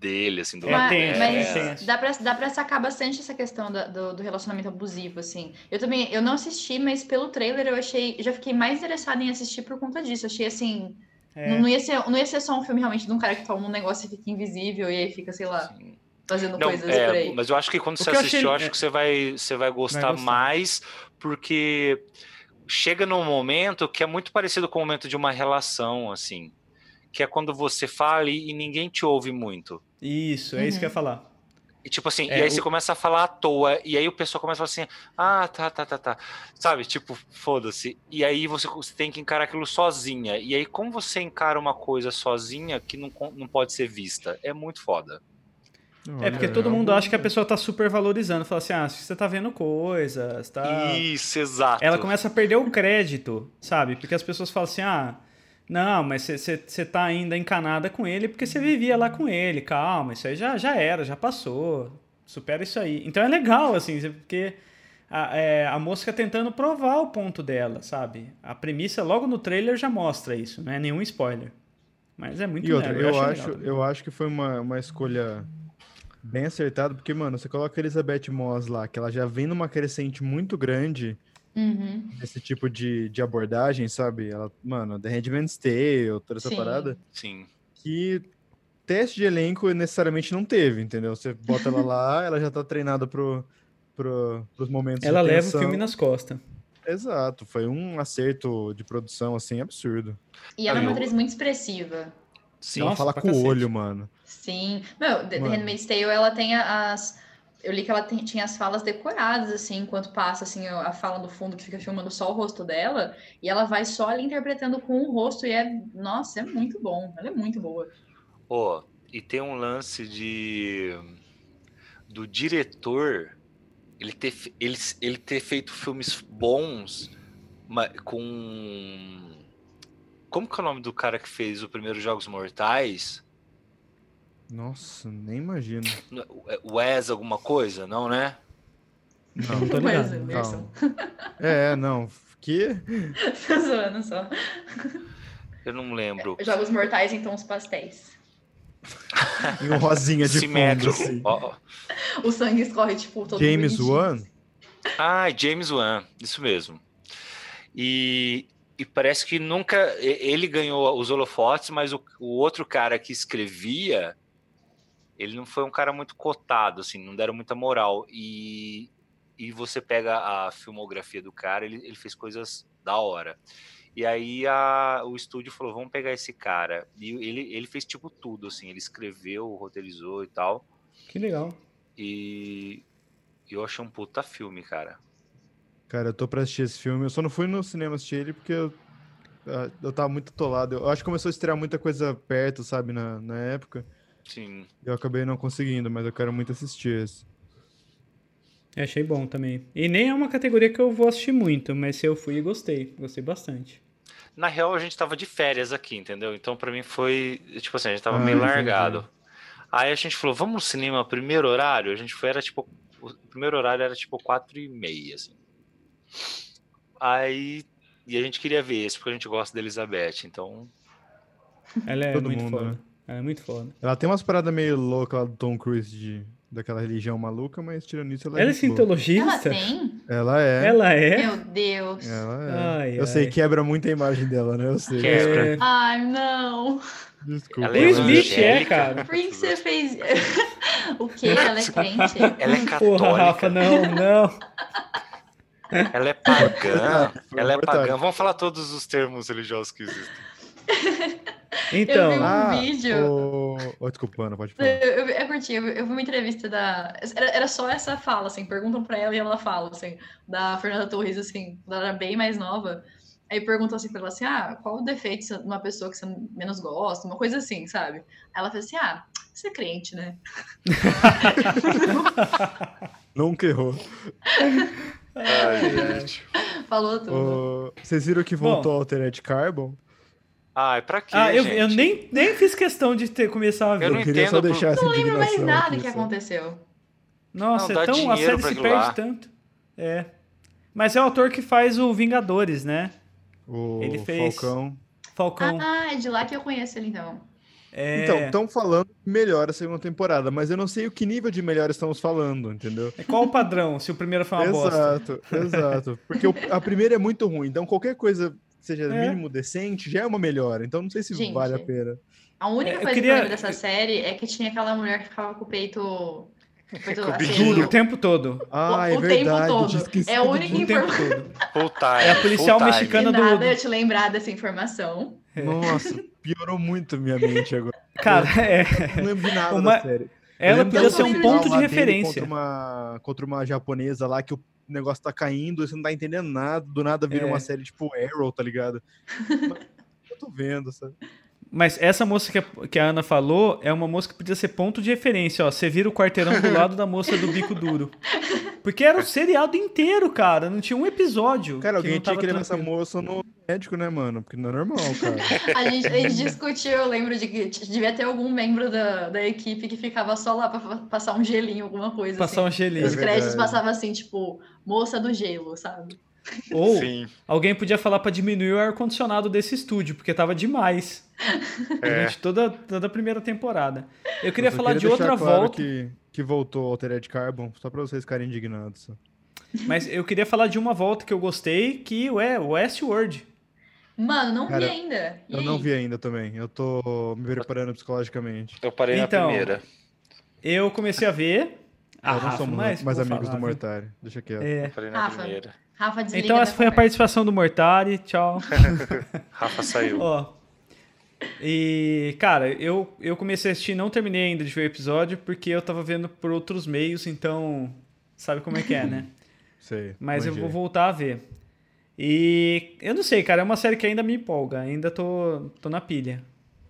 dele, assim, do é, lado. Mas, mas é. dá, pra, dá pra sacar bastante essa questão da, do, do, relacionamento abusivo, assim. Eu também, eu não assisti, mas pelo trailer eu achei, já fiquei mais interessada em assistir por conta disso. achei, assim, é. não, ia ser, não ia ser só um filme realmente de um cara que toma um negócio e fica invisível e aí fica, sei lá... Sim fazendo não, coisas é, por aí. Mas eu acho que quando você assistir, eu, achei... eu acho que você vai, você vai gostar, vai gostar mais, porque chega num momento que é muito parecido com o momento de uma relação, assim. Que é quando você fala e, ninguém te ouve muito. Isso, é uhum. isso que eu ia falar. E tipo assim, é, e aí o... você começa a falar à toa, e aí o pessoal começa a falar assim, ah, tá, tá, tá, tá. Sabe, tipo, foda-se. E aí você, você, tem que encarar aquilo sozinha. E aí, como você encara uma coisa sozinha que não, não pode ser vista? É muito foda. É porque todo mundo acha que a pessoa tá super valorizando. Fala assim, ah, você tá vendo coisas, tá... Isso, exato. Ela começa a perder o crédito, sabe? Porque as pessoas falam assim, ah, não, mas você tá ainda encanada com ele porque você vivia lá com ele. Calma, isso aí já, já era, já passou. Supera isso aí. Então é legal, assim, porque a, é, a mosca tentando provar o ponto dela, sabe? A premissa logo no trailer já mostra isso, não é nenhum spoiler. Mas é muito E outra, eu, eu acho, eu acho que foi uma, uma escolha Bem acertado, porque, mano, você coloca a Elizabeth Moss lá, que ela já vem numa crescente muito grande uhum. nesse tipo de, de abordagem, sabe? Ela, mano, The Handmaid's Tale, toda essa Sim. parada. Sim. Que teste de elenco necessariamente não teve, entendeu? Você bota ela lá, ela já tá treinada pro, pro, pros momentos Ela leva o filme nas costas. Exato, foi um acerto de produção, assim, absurdo. E ela é uma atriz muito expressiva. Sim, ela fala com cacete. o olho, mano. Sim. Meu, The, The Handmaid's Tale, ela tem as... Eu li que ela tem, tinha as falas decoradas, assim, enquanto passa, assim, a fala do fundo que fica filmando só o rosto dela. E ela vai só ali interpretando com o rosto e é... Nossa, é muito bom. Ela é muito boa. Ó, oh, e tem um lance de... Do diretor... Ele ter, ele, ele ter feito filmes bons com como que é o nome do cara que fez o primeiro Jogos Mortais? Nossa, nem imagino. É, Wes alguma coisa, não, né? Não, tô ligado. É, não. Que? Tô zoando só. Eu não lembro. É, Jogos Mortais em tons pastéis. e um rosinha de Simétrico. fundo. Assim. Oh. O sangue escorre, tipo, todo James Wan? Ah, James Wan, isso mesmo. E e parece que nunca ele ganhou os holofotes, mas o, o, outro cara que escrevia, ele não foi um cara muito cotado, assim, não deram muita moral. E, e você pega a filmografia do cara, ele, ele fez coisas da hora. E aí a, o estúdio falou, vamos pegar esse cara. E ele, ele fez tipo tudo, assim, ele escreveu, roteirizou e tal. Que legal. E eu achei um puta filme, cara. Cara, eu tô pra assistir esse filme. Eu só não fui no cinema assistir ele porque eu, ah, eu tava muito atolado. Eu acho que começou a estrear muita coisa perto, sabe, na, na época. Sim. E eu acabei não conseguindo, mas eu quero muito assistir esse. Eu achei bom também. E nem é uma categoria que eu vou assistir muito, mas se eu fui, eu gostei. Gostei bastante. Na real, a gente tava de férias aqui, entendeu? Então, pra mim foi. Tipo assim, a gente tava Ah, meio entendi. largado. Aí a gente falou, vamos no cinema, primeiro horário? A gente foi, era tipo. O primeiro horário era tipo 4 e meia, assim. Aí. E a gente queria ver esse, porque a gente gosta da Elizabeth. Então. Ela é Todo muito mundo, foda. né? Ela é muito foda. Ela tem umas paradas meio loucas lá do Tom Cruise, de, daquela religião maluca, mas tirando isso, ela é Ela é boa. Ela tem? Ela é. Ela é? Meu Deus. Ela é. Ai, eu sei, ai. quebra muito a imagem dela, né? Eu sei. Quebra. É. Ai, não. Desculpa. Ela é Smith é, cara. Por que você fez. o quê? Ela é crente? Ela é católica. Porra, Rafa, não, não. Ela é pagã. Ela é pagã. Vamos falar todos os termos religiosos que existem. Então, Eu vi um Ah, vídeo. ô- ô, desculpa, Ana, pode falar. Eu, eu, eu curti, eu, eu vi uma entrevista da. Era, era só essa fala, assim, perguntam pra ela e ela fala, assim, da Fernanda Torres, assim, quando ela era bem mais nova. Aí perguntam assim pra ela assim: ah, qual o defeito de uma pessoa que você menos gosta? Uma coisa assim, sabe? Aí ela fala assim: ah, você é crente, né? Nunca errou. Ai, gente. Falou tudo. Vocês viram que voltou ao Altered Carbon? Ai, pra quê, ah, eu, gente? eu nem, nem fiz questão de ter, começar a ver. Eu não Eu queria só entendo por- deixar essa não lembro mais nada aqui, que só. aconteceu. Nossa, Não, é tão, a série se perde lá. tanto. É. Mas é o ator que faz o Vingadores, né? O Ele fez- Falcão. Falcão. Ah, é de lá que eu conheço ele, então. é... Então, estão falando que melhora a segunda temporada, mas eu não sei o que nível de melhora estamos falando, entendeu? É Qual o padrão, se o primeiro foi uma bosta? exato, exato. Porque o- a primeira é muito ruim, então qualquer coisa seja É. mínimo decente já é uma melhora. Então não sei se Gente, vale a pena. A única É, coisa queria- que eu lembro dessa série é que tinha aquela mulher que ficava com o peito. o peito o. O tempo todo. Ah, é o tempo verdade. eu todo. É a única. O tempo informação. É a policial mexicana. Do- nada eu te lembrar dessa informação. Nossa, piorou muito minha mente agora. Cara, é. Não lembro de nada Uma- da série. Ela podia ser um ponto de referência. Contra uma, contra uma japonesa lá que o negócio tá caindo, você não tá entendendo nada, do nada vira É. uma série tipo Arrow, tá ligado? Mas eu tô vendo, sabe? Mas essa moça que a, que a Ana falou é uma moça que podia ser ponto de referência, ó. Você vira o quarteirão do lado da moça do bico duro. Porque era o seriado inteiro, cara. Não tinha um episódio. Cara, que alguém não tinha que levar essa moça no médico, né, mano? Porque não é normal, cara. A gente, a gente discutiu, eu lembro de que devia ter algum membro da, da equipe que ficava só lá pra passar um gelinho, alguma coisa. Passar um assim. gelinho. Os É créditos verdade. passavam assim, tipo, moça do gelo, sabe? Ou Sim. alguém podia falar pra diminuir o ar-condicionado desse estúdio, porque tava demais. É. Durante toda, toda a primeira temporada. Eu queria Eu falar de deixar outra claro volta. Que, que voltou ao Altered Carbon, só pra vocês ficarem indignados. só. Mas eu queria falar de uma volta que eu gostei, que é Westworld. Mano, não Cara, vi ainda. E Eu aí? não vi ainda também. Eu tô me preparando psicologicamente. Eu parei Então, na primeira. Eu comecei a ver. Ah, eu não somos mas mais vou amigos falar, do viu? Mortário. Deixa quieto. É. Eu parei na Rafa. primeira. Rafa, desliga Então essa foi a conversa. participação do Mortari. Tchau. Rafa saiu. Ó. E, cara, eu, eu comecei a assistir, não terminei ainda de ver o episódio, porque eu tava vendo por outros meios, então. Sabe como é que é, né? Sei. Mas eu manjei. vou voltar a ver. E eu não sei, cara, é uma série que ainda me empolga, ainda tô, tô na pilha.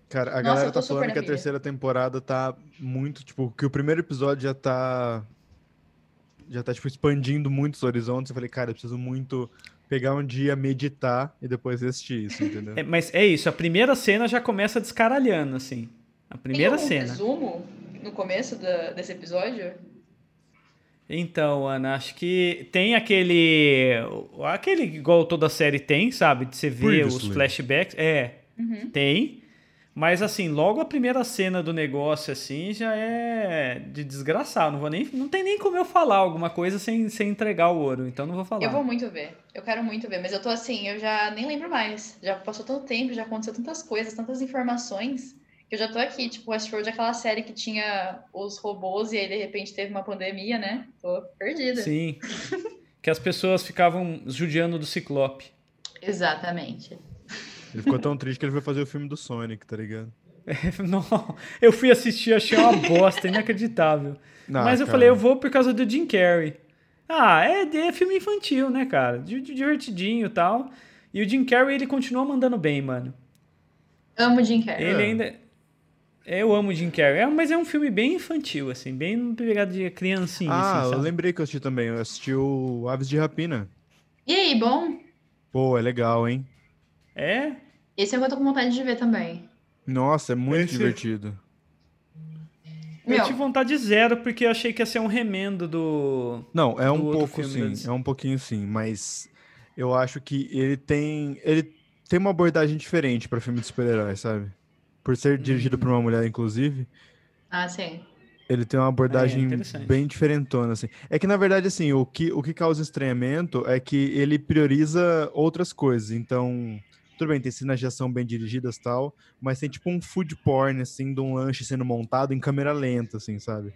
Cara, a Nossa, galera tá falando que a pilha. terceira temporada tá muito, tipo, que o primeiro episódio já tá. Já tá, tipo, expandindo muitos horizontes. Eu falei, cara, eu preciso muito pegar um dia, meditar e depois assistir isso, entendeu? É, mas é isso, a primeira cena já começa descaralhando, assim. A primeira Tem cena. resumo no começo da- desse episódio? Então, Ana, acho que tem aquele. Aquele igual toda série tem, sabe? De você ver os Previously. flashbacks. É, Uhum. tem. Mas assim, logo a primeira cena do negócio, assim, já é de desgraçar. Não vou nem. Não tem nem como eu falar alguma coisa sem, sem entregar o ouro. Então não vou falar. Eu vou muito ver. Eu quero muito ver, mas eu tô assim, eu já nem lembro mais. Já passou tanto tempo, já aconteceu tantas coisas, tantas informações, que eu já tô aqui. Tipo, Westworld é aquela série que tinha os robôs e aí de repente teve uma pandemia, né? Tô perdida. Sim. que as pessoas ficavam judiando do Ciclope. Exatamente. Ele ficou tão triste que ele foi fazer o filme do Sonic, tá ligado? Não, eu fui assistir, achei uma bosta, inacreditável. Ah, Mas eu cara. falei, eu vou por causa do Jim Carrey. Ah, é, é filme infantil, né, cara? Di- di- Divertidinho e tal. E o Jim Carrey, ele continua mandando bem, mano. Amo Jim Carrey. Ele É. ainda. Eu amo o Jim Carrey, é, mas é um filme bem infantil, assim, bem pegado de criancinha, Ah, assim, eu sabe? lembrei que eu assisti também. Eu assisti o Aves de Rapina. E aí, bom? Pô, é legal, hein? É? Esse eu tô com vontade de ver também. Nossa, é muito Esse- divertido. Eu Meu, tive vontade zero porque eu achei que ia ser um remendo do. Não, é Do um pouco sim, deles. é um pouquinho sim, mas eu acho que ele tem, ele tem uma abordagem diferente pra filme de super-herói, sabe? Por ser dirigido por uma mulher, inclusive, ah, sim. ele tem uma abordagem interessante. bem diferentona, assim. É que, na verdade, assim, o que, o que causa estranhamento é que ele prioriza outras coisas, então... Tudo bem, tem cenas de ação bem dirigidas e tal, mas tem tipo um food porn, assim, de um lanche sendo montado em câmera lenta, assim, sabe?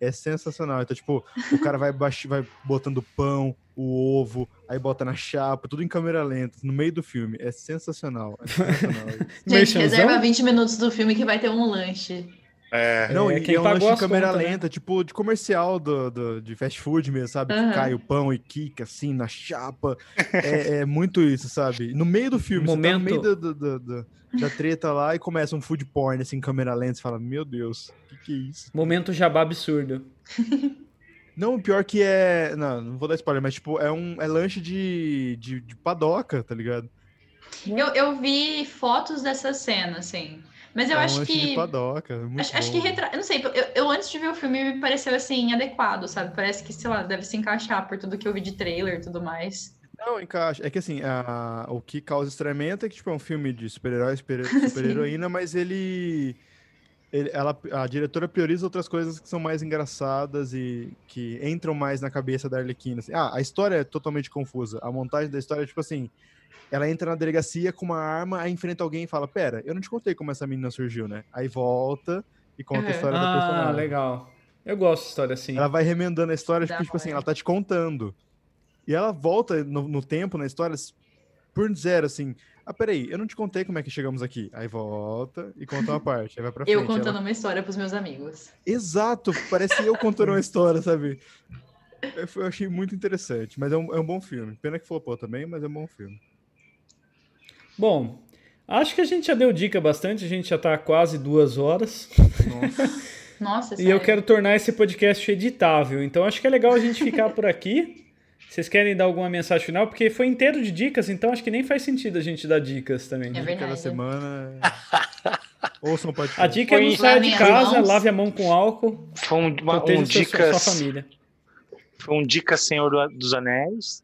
É sensacional. Então, tipo, o cara vai, baix... vai botando pão, o ovo, aí bota na chapa, tudo em câmera lenta, no meio do filme. É sensacional. É sensacional. Gente, reserva 20 minutos do filme que vai ter um lanche. É. Não, É, e quem é um pagou as câmera contas, né? lenta, tipo de comercial do, do- de fast food mesmo, sabe? Que Aham. cai o pão e quica assim na chapa. É, é muito isso, sabe? No meio do filme, você tá no meio Momento- do- do- do- do- da treta lá e começa um food porn assim em câmera lenta. Você fala, meu Deus, o que, que é isso? Momento jabá absurdo. Não, o pior que é. Não, não vou dar spoiler, mas tipo, é um é lanche de, de, de padoca, tá ligado? Eu, eu vi fotos dessa cena, assim. Mas eu é um acho lanche que. de padoca. é Muito Acho, acho que retra... Eu não sei, eu, eu antes de ver o filme me pareceu assim, adequado, sabe? Parece que, sei lá, deve se encaixar por tudo que eu vi de trailer e tudo mais. Não, encaixa. É que assim, a- o que causa estranhamento é que tipo, é um filme de super-herói, super- super-heroína, mas ele, ele- ela, a diretora prioriza outras coisas que são mais engraçadas e que entram mais na cabeça da Arlequina. assim. Ah, a história é totalmente confusa. A montagem da história é tipo assim, ela entra na delegacia com uma arma, aí enfrenta alguém e fala, pera, eu não te contei como essa menina surgiu, né? Aí volta e conta a Uhum. história da Ah, personagem. legal. Eu gosto de história assim. Ela vai remendando a história, Da porque, tipo assim, ela tá te contando. E ela volta no, no tempo, na história, por zero, assim. Ah, peraí, eu não te contei como é que chegamos aqui. Aí volta e conta uma parte, aí vai pra frente. Eu Ela- contando uma história pros meus amigos. Exato, parece eu contando uma história, sabe? Eu, eu achei muito interessante, mas é um, é um bom filme. Pena que flopou também, mas é um bom filme. Bom, acho que a gente já deu dica bastante, a gente já tá há quase duas horas. Nossa. Nossa, E eu sério. quero tornar esse podcast editável. Então acho que é legal a gente ficar por aqui. Vocês querem dar alguma mensagem final? Porque foi inteiro de dicas, então acho que nem faz sentido a gente dar dicas também. É Dica verdade. da semana. Ouçam um podcast. A dica é Foi- não saia de casa, mãos. lave a mão com álcool, Foi um, uma, um seu- sua dicas, família. foi um dica Senhor do- dos Anéis.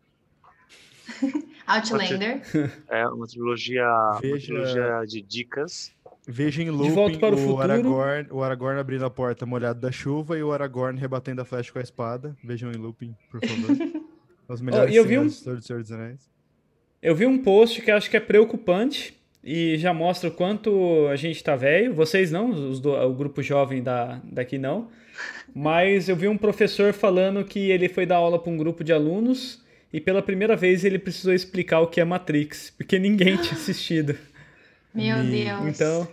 Outlander. É uma trilogia, uma Veja- trilogia de dicas. Veja em De Volta looping para o o, Futuro. Aragorn, o Aragorn abrindo a porta molhado da chuva e o Aragorn rebatendo a flecha com a espada. Vejam em looping, por favor. Os melhores e eu vi um- do Senhor dos Anéis. Eu vi um post que acho que é preocupante e já mostra o quanto a gente tá velho. Vocês não, os do- o grupo jovem da, daqui não. Mas eu vi um professor falando que ele foi dar aula para um grupo de alunos e pela primeira vez ele precisou explicar o que é Matrix, porque ninguém tinha assistido. Meu Me- Deus. Então,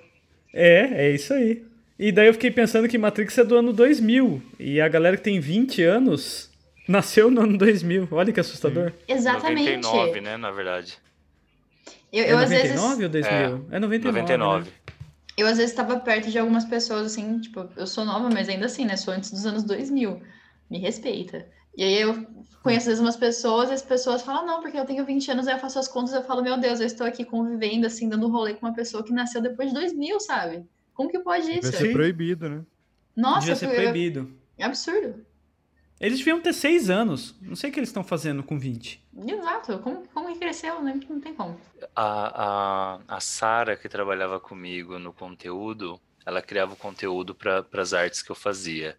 é, é isso aí. E daí eu fiquei pensando que Matrix é do ano 2000 e a galera que tem 20 anos nasceu no ano 2000. Olha que assustador. Exatamente. 99, né, na verdade. Eu, É eu às 99 vezes, ou 2000? É, 99. 99. né? eu às vezes estava perto de algumas pessoas, assim, tipo, eu sou nova, mas ainda assim, né? Sou antes dos anos 2000. Me respeita. E aí eu conheço às vezes umas pessoas e as pessoas falam, não, porque eu tenho 20 anos, aí eu faço as contas e eu falo, meu Deus, eu estou aqui convivendo, assim, dando rolê com uma pessoa que nasceu depois de 2000, sabe? Como que pode Vai isso? ser proibido, né? Nossa, Devia ser foi- proibido. é absurdo. Eles deviam ter 6 anos. Não sei o que eles estão fazendo com 20. Exato. Como, como que cresceu? Não, não tem como. A, a, a Sara, que trabalhava comigo no conteúdo, ela criava o conteúdo para as artes que eu fazia.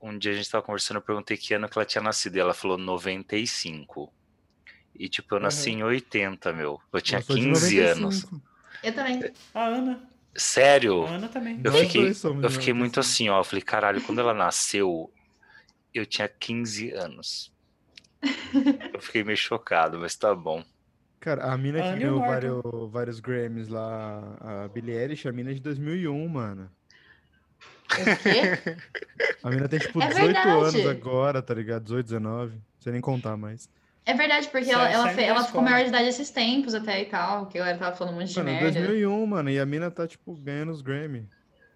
Um dia a gente estava conversando, eu perguntei que ano que ela tinha nascido, e ela falou 95. E tipo, eu nasci em 80, meu. Eu tinha Eu sou de 15 anos. 95. Eu também. A Ana. Sério? A Ana também. Eu Nós fiquei, eu fiquei muito 95. assim, ó. Eu falei, caralho, quando ela nasceu, eu tinha 15 anos. Eu fiquei meio chocado, mas tá bom. Cara, a mina A que ganhou vários, vários Grammys lá, a Billie Eilish, a mina é de 2001, mano. O quê? A mina tem, tipo, É 18 verdade. anos agora, tá ligado? 18, 19. Não sei nem contar mais. É verdade, porque Sai- ela, ela, saindo fe- ela ficou maior de idade esses tempos até e tal, que a galera tava falando um monte de Mano, merda. 2001, mano, e a mina tá, tipo, ganhando os Grammy.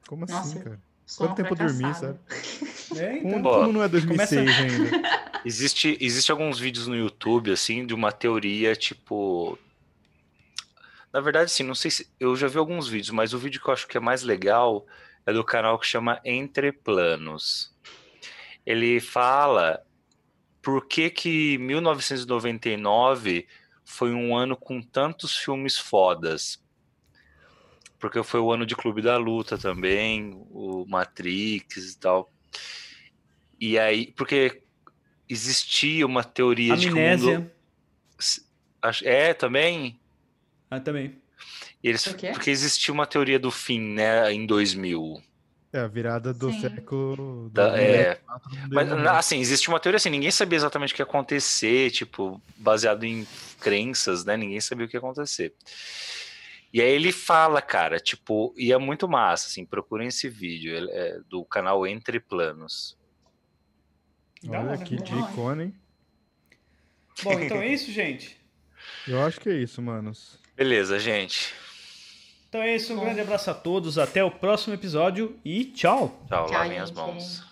Como assim, Nossa, cara? Sou Quanto tempo eu dormi, fracassada. É, então. Como, Pô, como não é 2006 ainda? Existe, existe alguns vídeos no YouTube, assim, de uma teoria, tipo. Na verdade, sim, não sei se. Eu já vi alguns vídeos, mas o vídeo que eu acho que é mais legal é do canal que chama Entre Planos. Ele fala por que que 1999 foi um ano com tantos filmes fodas. Porque foi o ano de Clube da Luta também, o Matrix e tal. E aí, porque existia uma teoria de que o mundo. Amnésia. É, também. Ah, também. E Eles, Por quê? porque existia uma teoria do fim, né, em 2000. É, a virada do Sim. século... do Da- é. Mas, assim, existe uma teoria assim, ninguém sabia exatamente o que ia acontecer, tipo, baseado em crenças, né? Ninguém sabia o que ia acontecer. E aí ele fala, cara, tipo, e é muito massa, assim, procurem esse vídeo, ele é do canal Entre Planos. Olha que da dicona, hein? Bom, então é isso, gente. Eu acho que é isso, manos. Beleza, gente. Então é isso, um grande abraço a todos, até o próximo episódio e tchau! Tchau, Tchau, lavem as gente. mãos.